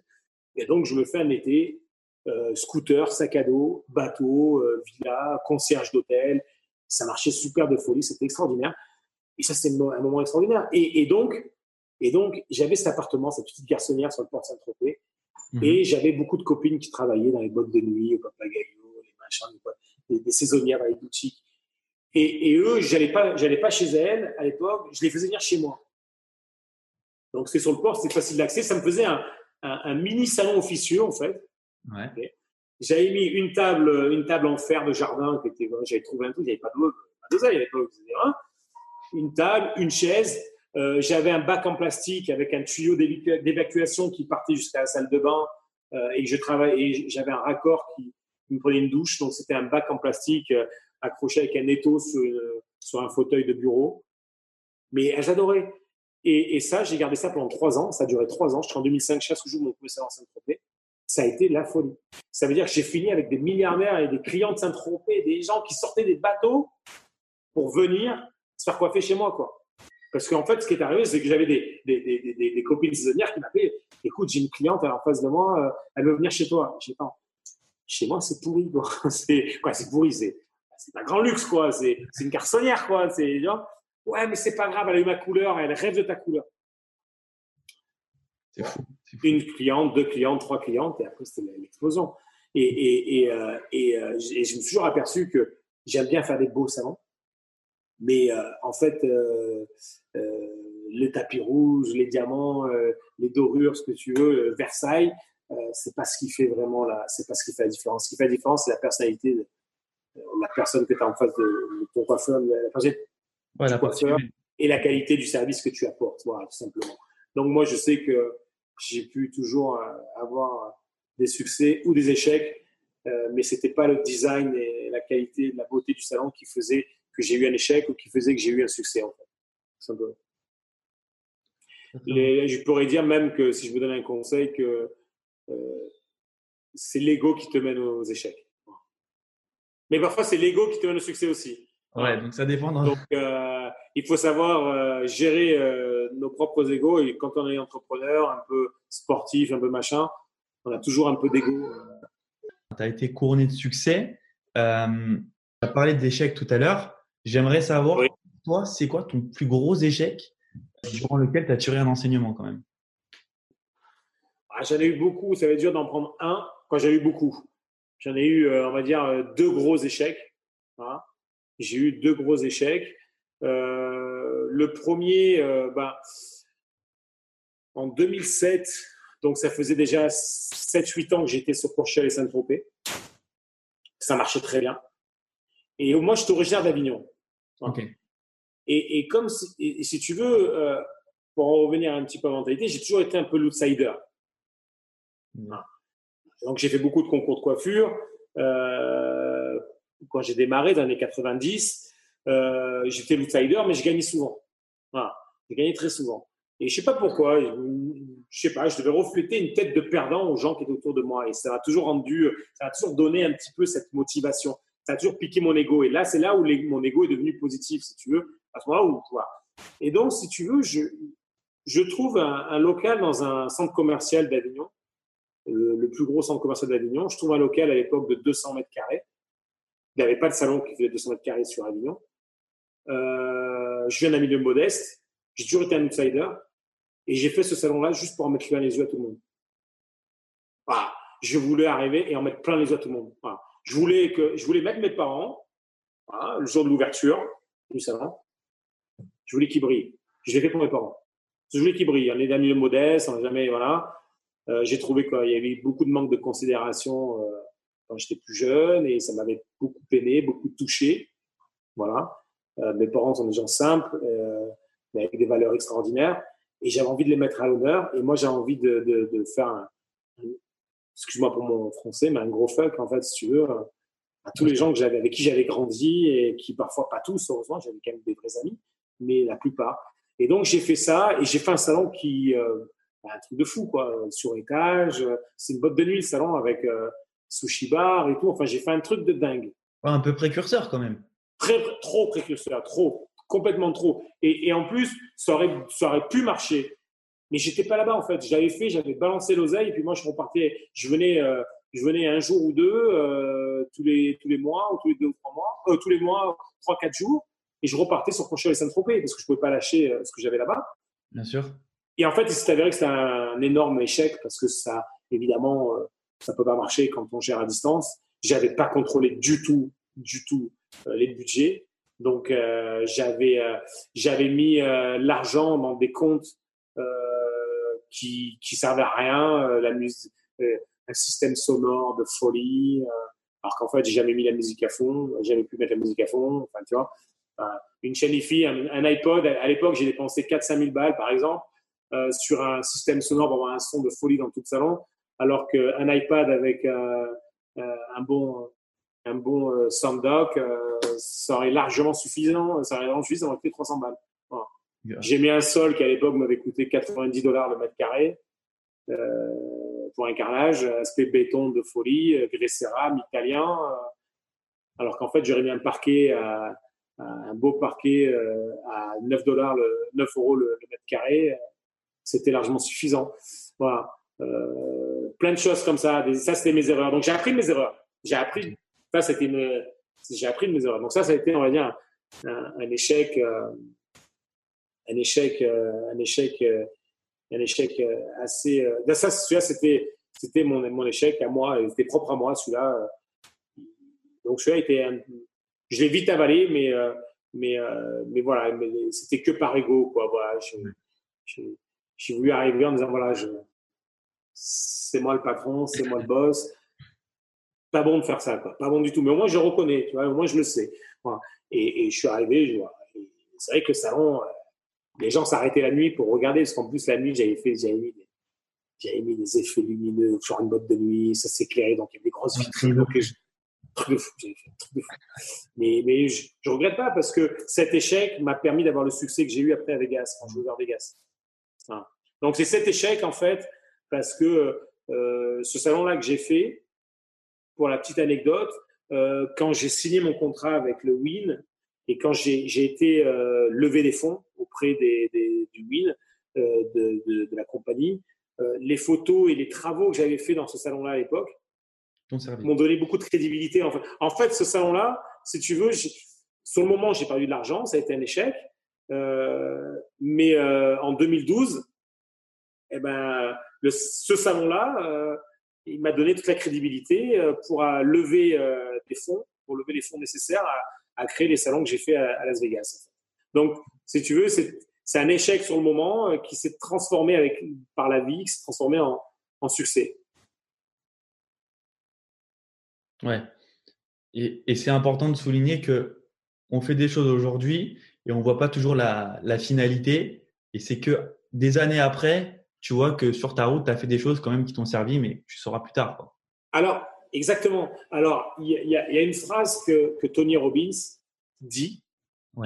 Et donc, je me fais un été, euh, scooter, sac à dos, bateau, euh, villa, concierge d'hôtel. Ça marchait super de folie, c'était extraordinaire. Et ça, c'est un moment extraordinaire. Et, donc, et donc, j'avais cet appartement, cette petite garçonnière sur le port Saint-Tropez. Mhm. Et j'avais beaucoup de copines qui travaillaient dans les boîtes de nuit, au Papagayo, les machins, les, des saisonnières dans les boutiques. Et, et eux, j'allais pas, j'allais pas chez elles à l'époque, je les faisais venir chez moi. Donc, c'est sur le port, c'est facile d'accès. Ça me faisait un, un, mini salon officieux, en fait. Ouais. J'avais mis une table, une table en fer de jardin qui était, j'avais trouvé un truc, il n'y avait pas d'oseille à l'époque, etc. Une table, une chaise. Euh, j'avais un bac en plastique avec un tuyau d'évacuation qui partait jusqu'à la salle de bain. Euh, et je travaillais, j'avais un raccord qui, me prenait une douche. Donc, c'était un bac en plastique euh, accroché avec un étau sur, sur un fauteuil de bureau. Mais j'adorais. Et, et ça, j'ai gardé ça pendant trois ans. Ça a duré trois ans. Je suis en 2005, chaque jour mon premier salaire Saint-Tropez. Ça a été la folie. Ça veut dire que j'ai fini avec des milliardaires et des clients de Saint-Tropez, des gens qui sortaient des bateaux pour venir se faire coiffer chez moi, quoi. Parce qu'en fait, ce qui est arrivé, c'est que j'avais des, des, des, des, copines saisonnières qui m'appelaient Écoute, j'ai une cliente en face de moi, euh, elle veut venir chez toi. Je sais pas. Chez moi, c'est pourri, quoi. C'est quoi C'est pourri. C'est un grand luxe, quoi. C'est une garçonnière, quoi. C'est genre. Ouais, mais c'est pas grave, elle a eu ma couleur, elle rêve de ta couleur. C'est fou, Une cliente, deux clientes, trois clientes, et après, c'était l'explosion. Et, et, et, euh, et, euh, je me suis toujours aperçu que j'aime bien faire des beaux salons, mais euh, en fait, le tapis rouge, les diamants, les dorures, ce que tu veux, Versailles, c'est pas ce qui fait vraiment la, c'est pas ce qui fait la différence. Ce qui fait la différence, c'est la personnalité de la personne que tu as en face de, ton coiffeur, la et la qualité du service que tu apportes, voilà, tout simplement. Donc moi, je sais que j'ai pu toujours euh, avoir des succès ou des échecs, euh, mais c'était pas le design et la qualité, la beauté du salon qui faisait que j'ai eu un échec ou qui faisait que j'ai eu un succès, en fait. Simplement. je pourrais dire même que si je vous donne un conseil, que euh, c'est l'ego qui te mène aux échecs. Mais parfois, c'est l'ego qui te mène au succès aussi. Ouais, donc ça dépend. Donc, euh, il faut savoir euh, gérer nos propres égaux. Et quand on est entrepreneur, un peu sportif, un peu machin, on a toujours un peu d'ego. Tu as été couronné de succès. Tu as parlé d'échecs tout à l'heure. J'aimerais savoir, toi, c'est quoi ton plus gros échec durant lequel tu as tiré un enseignement quand même? Ah, J'en ai eu beaucoup. Ça va être dur d'en prendre un quand j'ai eu beaucoup. J'en ai eu, on va dire, deux gros échecs. Hein j'ai eu deux gros échecs. Euh, le premier, euh, bah, en 2007, donc ça faisait déjà 7-8 ans que j'étais sur Courchevel et Saint-Tropez. Ça marchait très bien. Et moi, je suis originaire d'Avignon. Et, et, comme, si, si tu veux, euh, pour en revenir un petit peu à la mentalité, j'ai toujours été un peu l'outsider. Mmh. Donc j'ai fait beaucoup de concours de coiffure. Euh, quand j'ai démarré dans les années 90, euh, j'étais l'outsider, mais je gagnais souvent. Voilà, j'ai gagné très souvent. Et je sais pas pourquoi, je sais pas, je devais refléter une tête de perdant aux gens qui étaient autour de moi. Et ça m'a toujours rendu, ça m'a toujours donné un petit peu cette motivation. Ça a toujours piqué mon ego. Et là, c'est là où mon ego est devenu positif, si tu veux, à ce moment-là où, vois. Et donc, si tu veux, je, trouve un, local dans un centre commercial d'Avignon, le, plus gros centre commercial d'Avignon. Je trouve un local à l'époque de 200 mètres carrés. Il n'y avait pas de salon qui faisait 200 mètres carrés sur Avignon. Euh, je viens d'un milieu modeste. J'ai toujours été un outsider. Et j'ai fait ce salon-là juste pour en mettre plein les yeux à tout le monde. Je voulais arriver et en mettre plein les yeux à tout le monde. Voilà. Je voulais que, je voulais mettre mes parents, voilà, le jour de l'ouverture du salon. Je voulais qu'ils brillent. Je l'ai fait pour mes parents. Je voulais qu'ils brillent. On est milieu modeste, on n'a jamais, voilà. Euh, j'ai trouvé qu'il y avait beaucoup de manque de considération euh, quand j'étais plus jeune et ça m'avait beaucoup peiné, beaucoup touché. Voilà. Euh, mes parents sont des gens simples, mais avec des valeurs extraordinaires. et j'avais envie de les mettre à l'honneur. Et moi, j'avais envie de, de faire un, excuse-moi pour mon français, mais un gros fuck, en fait, si tu veux, à tous les gens que j'avais, avec qui j'avais grandi et qui parfois, pas tous, heureusement, j'avais quand même des vrais amis, mais la plupart. Et donc, j'ai fait ça et j'ai fait un salon qui, euh, bah, un truc de fou, quoi, sur étage. C'est une boîte de nuit, le salon, avec euh, sushi bar et tout. Enfin, j'ai fait un truc de dingue. un peu précurseur quand même. Très, trop précurseur, trop, complètement trop. Et, et en plus, ça aurait, ça aurait pu marcher. Mais j'étais pas là-bas en fait. J'avais fait, j'avais balancé l'oseille et puis moi je repartais. Je venais, euh, je venais un jour ou deux euh, tous les tous les mois ou tous les deux ou trois mois, euh, tous les mois trois quatre jours et je repartais sur Conchal et Saint-Tropez parce que je pouvais pas lâcher ce que j'avais là-bas. Bien sûr. Et en fait, il s'est avéré que c'était un, énorme échec parce que ça, évidemment, ça peut pas marcher quand on gère à distance. J'avais pas contrôlé du tout, du tout les budgets. Donc j'avais j'avais mis l'argent dans des comptes qui, qui servait à rien, euh, la musique, euh, un système sonore de folie, euh, alors qu'en fait, j'ai jamais mis la musique à fond, j'ai jamais pu mettre la musique à fond, tu vois. une chaîne IFI, un, un iPod, à l'époque, j'ai dépensé 4-5 000 balles, par exemple, sur un système sonore pour avoir un son de folie dans tout le salon, alors qu'un iPad avec un bon, un bon sound dock, ça aurait largement suffisant, ça aurait largement suffisant, ça aurait coûté 300 balles. J'ai mis un sol qui à l'époque m'avait coûté 90 dollars le mètre carré euh, pour un carrelage, aspect béton de folie, euh, grès italien. Euh, alors qu'en fait, j'aurais mis un parquet, à, un beau parquet euh, à 9 dollars, 9 euros le, mètre carré. C'était largement suffisant. Voilà. Euh, plein de choses comme ça. Ça, c'était mes erreurs. Donc, j'ai appris de mes erreurs. J'ai appris. Ça, c'était une. J'ai appris de mes erreurs. Donc, ça, ça a été, on va dire, un, un échec. Euh, un échec, euh, un échec, euh, un échec euh, assez. ça, celui-là, c'était, c'était mon, mon échec à moi, c'était propre à moi, celui-là. Donc celui-là était, je l'ai vite avalé, mais mais mais voilà, c'était que par ego, quoi. Voilà, j'ai voulu arriver en disant voilà, c'est moi le patron, c'est moi le boss. Pas bon de faire ça. Pas bon du tout. Mais au moins, je reconnais, tu vois, au moins, je le sais. Et, je suis arrivé, c'est vrai que le salon, les gens s'arrêtaient la nuit pour regarder, parce qu'en plus, la nuit, j'avais fait, j'avais mis, j'avais mis des effets lumineux sur une boîte de nuit, ça s'éclairait, donc il y avait des grosses vitrines. Donc, truc de fou, j'ai fait truc de fou. Mais, mais je, je regrette pas parce que cet échec m'a permis d'avoir le succès que j'ai eu après à Vegas, quand je ouvert Vegas. Donc c'est cet échec en fait, parce que euh, ce salon-là que j'ai fait, pour la petite anecdote, euh, quand j'ai signé mon contrat avec le Win, et quand j'ai été euh, lever des fonds auprès des, des, du WIN, euh, de, de, de, la compagnie, euh, les photos et les travaux que j'avais fait dans ce salon-là à l'époque m'ont donné beaucoup de crédibilité. En fait, en fait ce salon-là, si tu veux, sur le moment, j'ai perdu de l'argent, ça a été un échec. Euh, mais en 2012, eh ben, le, ce salon-là, il m'a donné toute la crédibilité pour lever des fonds, pour lever les fonds nécessaires à, à créer les salons que j'ai fait à, Las Vegas. Donc, si tu veux, c'est un échec sur le moment euh, qui s'est transformé avec, par la vie, qui s'est transformé en, en, succès. Ouais. Et, et c'est important de souligner que on fait des choses aujourd'hui et on voit pas toujours la, la finalité. Et c'est que des années après, tu vois que sur ta route, tu as fait des choses quand même qui t'ont servi, mais tu sauras plus tard. Quoi. Alors, Exactement. Alors, il y, y, a une phrase que, que Tony Robbins dit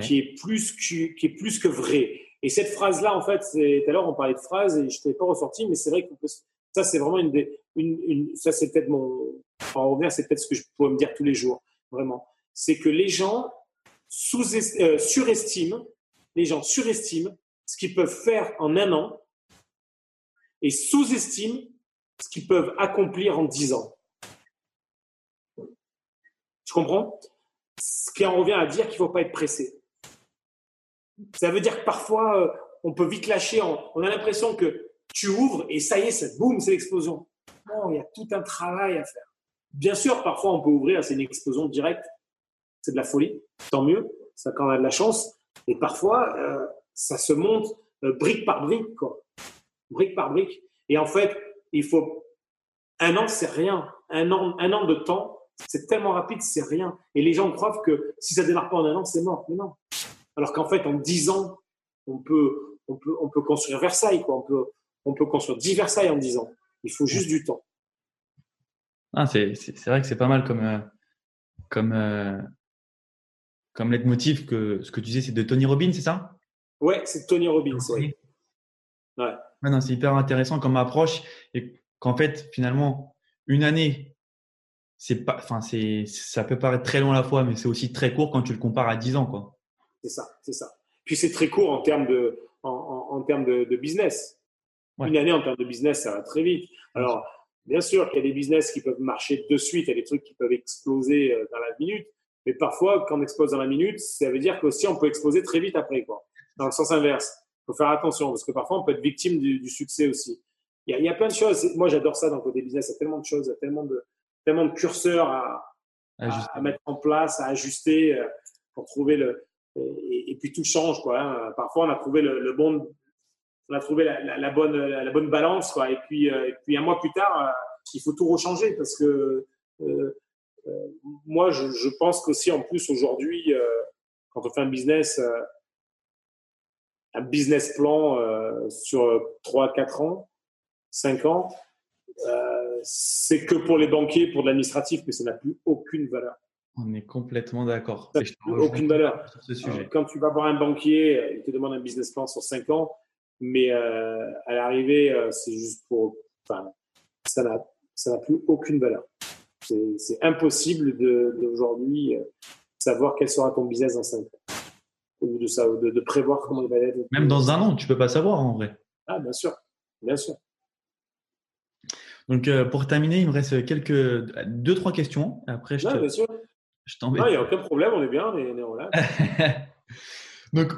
qui, est plus que, qui est plus que vraie. Et cette phrase-là, en fait, tout à l'heure, on parlait de phrases et je ne t'ai pas ressorti, mais c'est vrai que ça, c'est vraiment une des, une, une, ça, c'est peut-être mon, en revenir, c'est peut-être ce que je pourrais me dire tous les jours, vraiment. C'est que les gens sous, euh, surestiment, les gens surestiment ce qu'ils peuvent faire en un an et sous-estiment ce qu'ils peuvent accomplir en dix ans. Comprends? Ce qui en revient à dire qu'il ne faut pas être pressé. Ça veut dire que parfois, euh, on peut vite lâcher. On a l'impression que tu ouvres et ça y est, c'est boum, c'est l'explosion. Non, il y a tout un travail à faire. Bien sûr, parfois, on peut ouvrir, c'est une explosion directe. C'est de la folie. Tant mieux. Ça, quand on a de la chance. Et parfois, euh, ça se monte euh, brique par brique, quoi. Brique par brique. Et en fait, il faut un an, c'est rien. Un an, un an de temps, c'est tellement rapide, c'est rien. Et les gens croient que si ça démarre pas en un an, c'est mort. Mais non. Alors qu'en fait, en dix ans, on peut, on peut, on peut construire Versailles, quoi. On peut, on peut construire 10 Versailles en 10 ans. Il faut juste du temps. Ah, c'est vrai que c'est pas mal comme, euh, comme, euh, comme leitmotiv que ce que tu disais, c'est de Tony Robbins, c'est ça? Ouais, c'est Tony Robbins. Ouais. ouais. c'est hyper intéressant comme approche et qu'en fait, finalement, une année, c'est pas, enfin, c'est, ça peut paraître très long à la fois, mais c'est aussi très court quand tu le compares à 10 ans, quoi. C'est ça, c'est ça. Puis c'est très court en termes de, en, en, termes de, de business. Une année en termes de business, ça va très vite. Alors, bien sûr qu'il y a des business qui peuvent marcher de suite, il y a des trucs qui peuvent exploser euh, dans la minute, mais parfois, quand on explose dans la minute, ça veut dire qu'aussi on peut exploser très vite après, quoi. Dans le sens inverse. Il faut faire attention parce que parfois on peut être victime du, du succès aussi. Il y, a, il y, a, plein de choses. Moi, j'adore ça dans le côté business. Il y a tellement de choses, il y a tellement de, tellement de curseurs à, à, mettre en place, à ajuster euh, pour trouver le. Et, et puis tout change, quoi. Hein. Parfois, on a trouvé le, le bon, on a trouvé la, la, bonne, la, bonne balance, quoi. Et puis, euh, et puis un mois plus tard, euh, il faut tout rechanger parce que euh, moi, je, je pense qu'aussi en plus aujourd'hui, quand on fait un business, un business plan sur 3, 4 ans, 5 ans, c'est que pour les banquiers, pour l'administratif, mais ça n'a plus aucune valeur. On est complètement d'accord. Aucune valeur. Quand tu vas voir un banquier, il te demande un business plan sur 5 ans, mais euh, à l'arrivée, euh, c'est juste pour. Enfin, ça n'a plus aucune valeur. C'est impossible d'aujourd'hui euh, savoir quel sera ton business dans 5 ans. Ou de, de, de, prévoir comment il va être. Même dans un an, tu peux pas savoir en vrai. Ah, bien sûr. Bien sûr. Donc, euh, pour terminer, il me reste quelques deux, trois questions. Après, je non, bien sûr. Je t'embête. Non, il n'y a aucun problème, on est bien, on est, on est. Donc,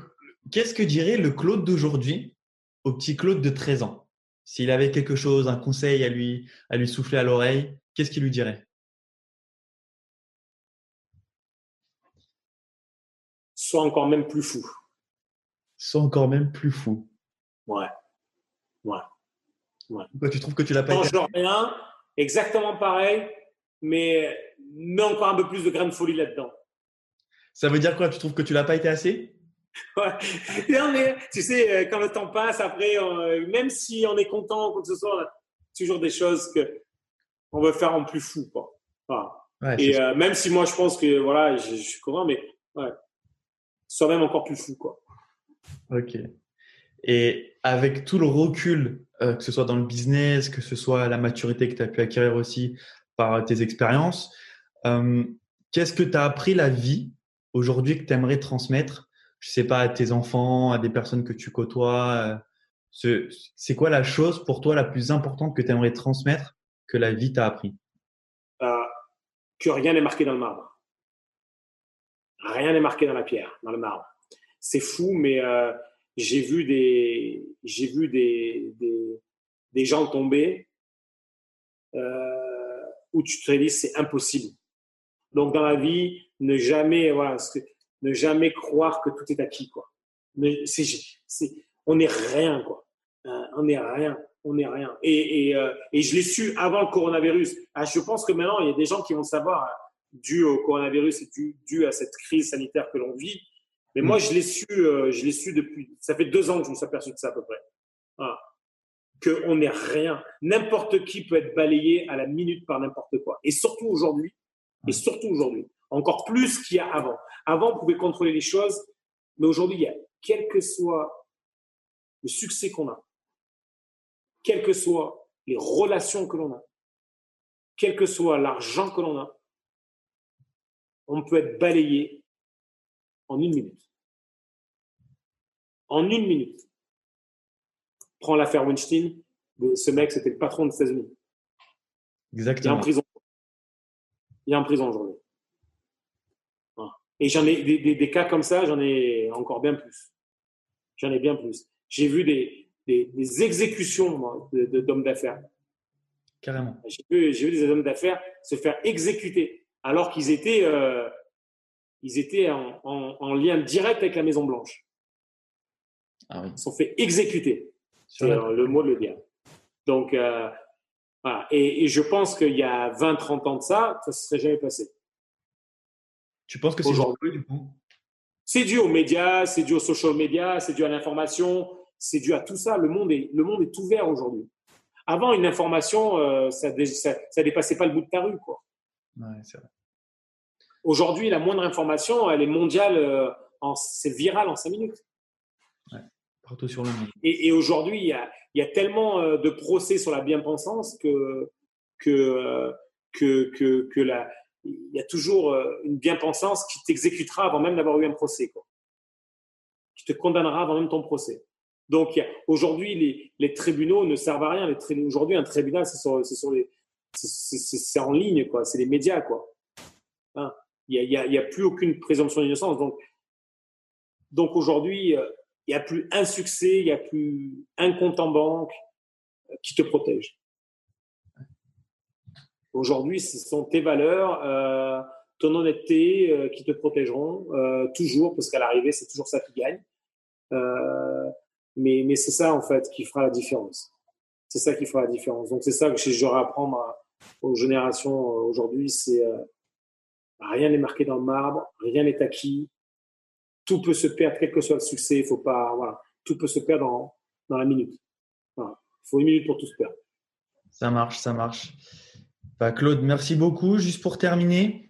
qu'est-ce que dirait le Claude d'aujourd'hui au petit Claude de 13 ans? S'il avait quelque chose, un conseil à lui, à lui souffler à l'oreille, qu'est-ce qu'il lui dirait? Sois encore même plus fou. Sois encore même plus fou. Ouais. Ouais. Ouais. tu trouves que tu l'as pas Change rien, exactement pareil, mais mets encore un peu plus de grain de folie là-dedans. Ça veut dire quoi Tu trouves que tu l'as pas été assez? Non, mais tu sais, euh, quand le temps passe, après, euh, même si on est content ou quoi que ce soit, on a toujours des choses que on veut faire en plus fou. Quoi. et euh, même si moi, je pense que voilà, je, suis content, mais ouais, soit même encore plus fou. Quoi. Ok. Et avec tout le recul, que ce soit dans le business, que ce soit la maturité que tu as pu acquérir aussi par tes expériences, qu'est-ce que tu as appris la vie aujourd'hui que tu aimerais transmettre je sais pas, à tes enfants, à des personnes que tu côtoies euh, C'est quoi la chose pour toi la plus importante que tu aimerais transmettre que la vie t'a appris? Euh, Que rien n'est marqué dans le marbre. Rien n'est marqué dans la pierre, dans le marbre. C'est fou, mais euh, j'ai vu des vu des, des gens tomber euh, où tu te dis c'est impossible. Donc dans la vie, ne jamais voilà ne jamais croire que tout est acquis, quoi. Mais c'est, c'est, on n'est rien, quoi. Euh, on n'est rien, on n'est rien. Et, et, euh, et je l'ai su avant le coronavirus. Ah, je pense que maintenant, il y a des gens qui vont savoir, euh, dû au coronavirus et dû, dû à cette crise sanitaire que l'on vit. Mais moi, je l'ai su, je l'ai su depuis. Ça fait deux ans que je me suis aperçu de ça à peu près. Voilà. Que on n'est rien. N'importe qui peut être balayé à la minute par n'importe quoi. Et surtout aujourd'hui. Et surtout aujourd'hui. Encore plus qu'il y a avant. Avant, on pouvait contrôler les choses, mais aujourd'hui, quel que soit le succès qu'on a, quelles que soient les relations que l'on a, quel que soit l'argent que l'on a, on peut être balayé en une minute. En une minute. Prends l'affaire Weinstein. Ce mec, c'était le patron des États-Unis. Exactement. Il est en prison. Il est en prison aujourd'hui. Et j'en ai des, des, des, cas comme ça, j'en ai encore bien plus. J'en ai bien plus. J'ai vu des, exécutions moi, d'hommes de, d'affaires. Carrément. J'ai vu, vu, des hommes d'affaires se faire exécuter alors qu'ils étaient, euh, ils étaient en, en, en, lien direct avec la Maison Blanche. Ah oui. Ils sont fait exécuter. C'est le mot de le dire. Donc, euh, voilà. Et, et, je pense qu'il y a 20-30 ans de ça, ça ne se serait jamais passé. Tu penses que c'est aujourd'hui du coup? C'est dû aux médias, c'est dû aux social media, c'est dû à l'information. c'est dû à tout ça. Le monde est, le monde est ouvert aujourd'hui. Avant, une information, euh, ça, ça, dépassait pas le bout de ta rue. Quoi. Aujourd'hui, la moindre information, elle est mondiale, euh, c'est viral en cinq minutes. Et, aujourd'hui, il y a, tellement euh, de procès sur la bien-pensance que, que, que, que, que la, y a toujours une bien-pensance qui t'exécutera avant même d'avoir eu un procès. Quoi. Qui te condamnera avant même ton procès. Donc aujourd'hui, les, tribunaux ne servent à rien. Aujourd'hui, un tribunal, c'est sur, les, c'est en ligne, quoi. C'est les médias, quoi. Hein? Il n'y a, a, plus aucune présomption d'innocence. Donc, donc aujourd'hui, euh, il n'y a plus un succès, il n'y a plus un compte en banque euh, qui te protège. Aujourd'hui, ce sont tes valeurs, euh, ton honnêteté qui te protégeront toujours, parce qu'à l'arrivée, c'est toujours ça qui gagne. Mais, c'est ça, en fait, qui fera la différence. C'est ça qui fera la différence. Donc, c'est ça que j'aurais à apprendre aux générations euh, aujourd'hui. C'est euh, rien n'est marqué dans le marbre, rien n'est acquis. Tout peut se perdre, quel que soit le succès. Faut pas, voilà, tout peut se perdre dans, dans la minute. Il faut une minute pour tout se perdre. Ça marche, ça marche. Bah, Claude, merci beaucoup. Juste pour terminer,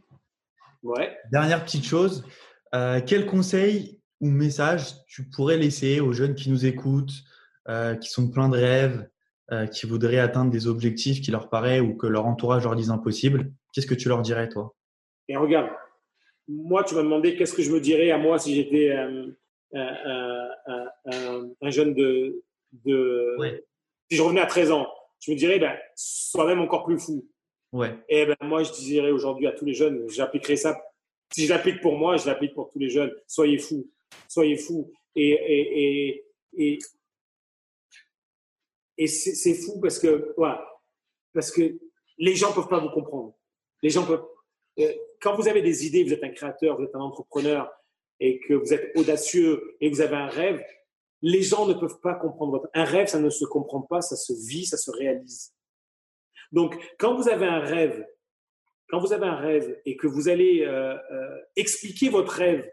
ouais. dernière petite chose. Euh, quel conseil ou message tu pourrais laisser aux jeunes qui nous écoutent, euh, qui sont pleins de rêves, euh, qui voudraient atteindre des objectifs qui leur paraissent ou que leur entourage leur dise impossible? Qu'est-ce que tu leur dirais, toi? Et regarde, moi, tu m'as demandé qu'est-ce que je me dirais à moi si j'étais euh, un jeune de. de Si je revenais à 13 ans, je me dirais, ben, sois même encore plus fou. Ouais. Et ben, moi, je dirais aujourd'hui à tous les jeunes, j'appliquerai ça. Si je l'applique pour moi, je l'applique pour tous les jeunes. Soyez fous soyez fous. Et, et, et, et, c'est fou parce que, voilà, parce que les gens peuvent pas vous comprendre. Les gens peuvent. Euh, quand vous avez des idées, vous êtes un créateur, vous êtes un entrepreneur et que vous êtes audacieux et vous avez un rêve, les gens ne peuvent pas comprendre votre. Un rêve, ça ne se comprend pas, ça se vit, ça se réalise. Donc, quand vous avez un rêve, quand vous avez un rêve et que vous allez euh, euh, expliquer votre rêve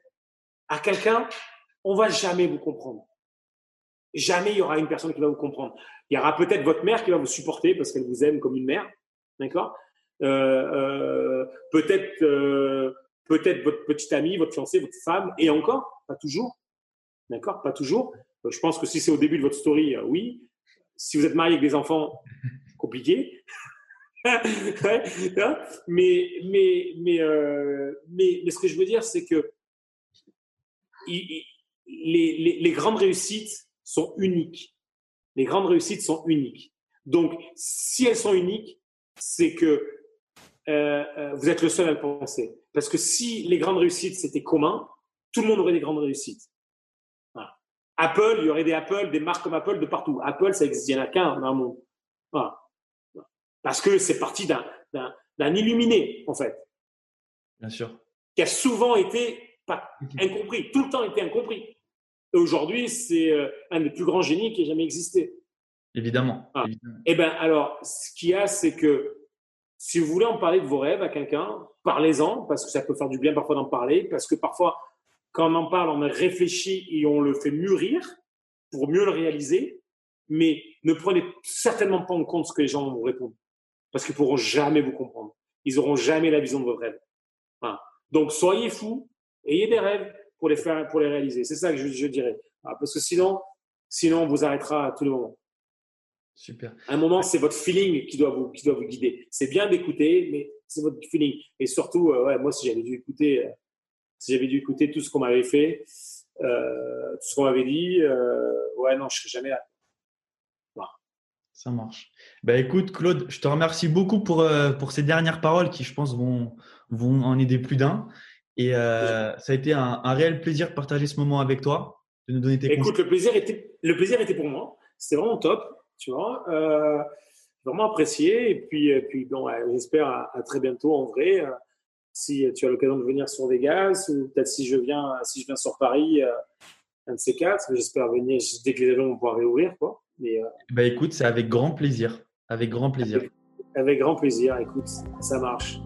à quelqu'un, on va jamais vous comprendre. Jamais il y aura une personne qui va vous comprendre. Il y aura peut-être votre mère qui va vous supporter parce qu'elle vous aime comme une mère, d'accord? Peut-être euh, peut-être votre petite amie, votre fiancée, votre femme, et encore, pas toujours, d'accord? Pas toujours. Je pense que si c'est au début de votre story, oui. Si vous êtes marié avec des enfants, compliqué. mais, mais, mais, mais, mais, ce que je veux dire, c'est que les, grandes réussites sont uniques. Les grandes réussites sont uniques. Donc, si elles sont uniques, c'est que euh, euh, vous êtes le seul à le penser. Parce que si les grandes réussites, c'était commun, tout le monde aurait des grandes réussites. Apple, il y aurait des Apple, des marques comme Apple de partout. Apple, ça existe, il n'y en a qu'un dans le monde. Parce que c'est parti d'un illuminé, en fait. Bien sûr. Qui a souvent été pas incompris, tout le temps été incompris. Et aujourd'hui, c'est euh, un des plus grands génies qui ait jamais existé. Évidemment. Ah. Eh bien, alors, ce qu'il y a, c'est que si vous voulez en parler de vos rêves à quelqu'un, parlez-en, parce que ça peut faire du bien parfois d'en parler, parce que parfois, quand on en parle, on réfléchit et on le fait mûrir pour mieux le réaliser, mais ne prenez certainement pas en compte ce que les gens vont vous répondre, parce qu'ils pourront jamais vous comprendre. Ils auront jamais la vision de vos rêves. Donc, soyez fous, ayez des rêves pour les faire, pour les réaliser. C'est ça que je, dirais. Ah, parce que sinon, sinon, on vous arrêtera à tout le moment. Super. À un moment, c'est votre feeling qui doit vous, qui doit vous guider. C'est bien d'écouter, mais c'est votre feeling. Et surtout, euh, ouais, moi, si j'avais dû écouter, euh, si j'avais dû écouter tout ce qu'on m'avait fait, euh, tout ce qu'on m'avait dit, ouais, non, je serais jamais là. Ça marche. Bah, écoute, Claude, je te remercie beaucoup pour, pour ces dernières paroles qui, je pense, vont, vont en aider plus d'un. Et ça a été un, réel plaisir de partager ce moment avec toi, de nous donner tes Écoute, le plaisir était, le plaisir était pour moi. C'était vraiment top, tu vois. Euh, vraiment apprécié. Et puis, et puis bon, j'espère à, très bientôt en vrai. Euh, si tu as l'occasion de venir sur Vegas ou peut-être si je viens, si je viens sur Paris, euh, un de ces quatre. J'espère venir dès que les avions vont pouvoir réouvrir, quoi. Mais, bah écoute, c'est avec grand plaisir. Avec grand plaisir. avec grand plaisir. Écoute, ça marche.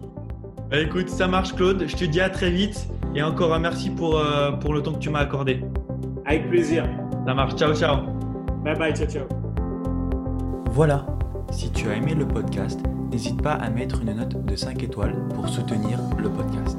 Bah, écoute, ça marche Claude, je te dis à très vite et encore un merci pour, euh, pour le temps que tu m'as accordé. Avec plaisir. Ça marche, ciao ciao. Bye bye, ciao, ciao. Voilà, si tu as aimé le podcast, n'hésite pas à mettre une note de 5 étoiles pour soutenir le podcast.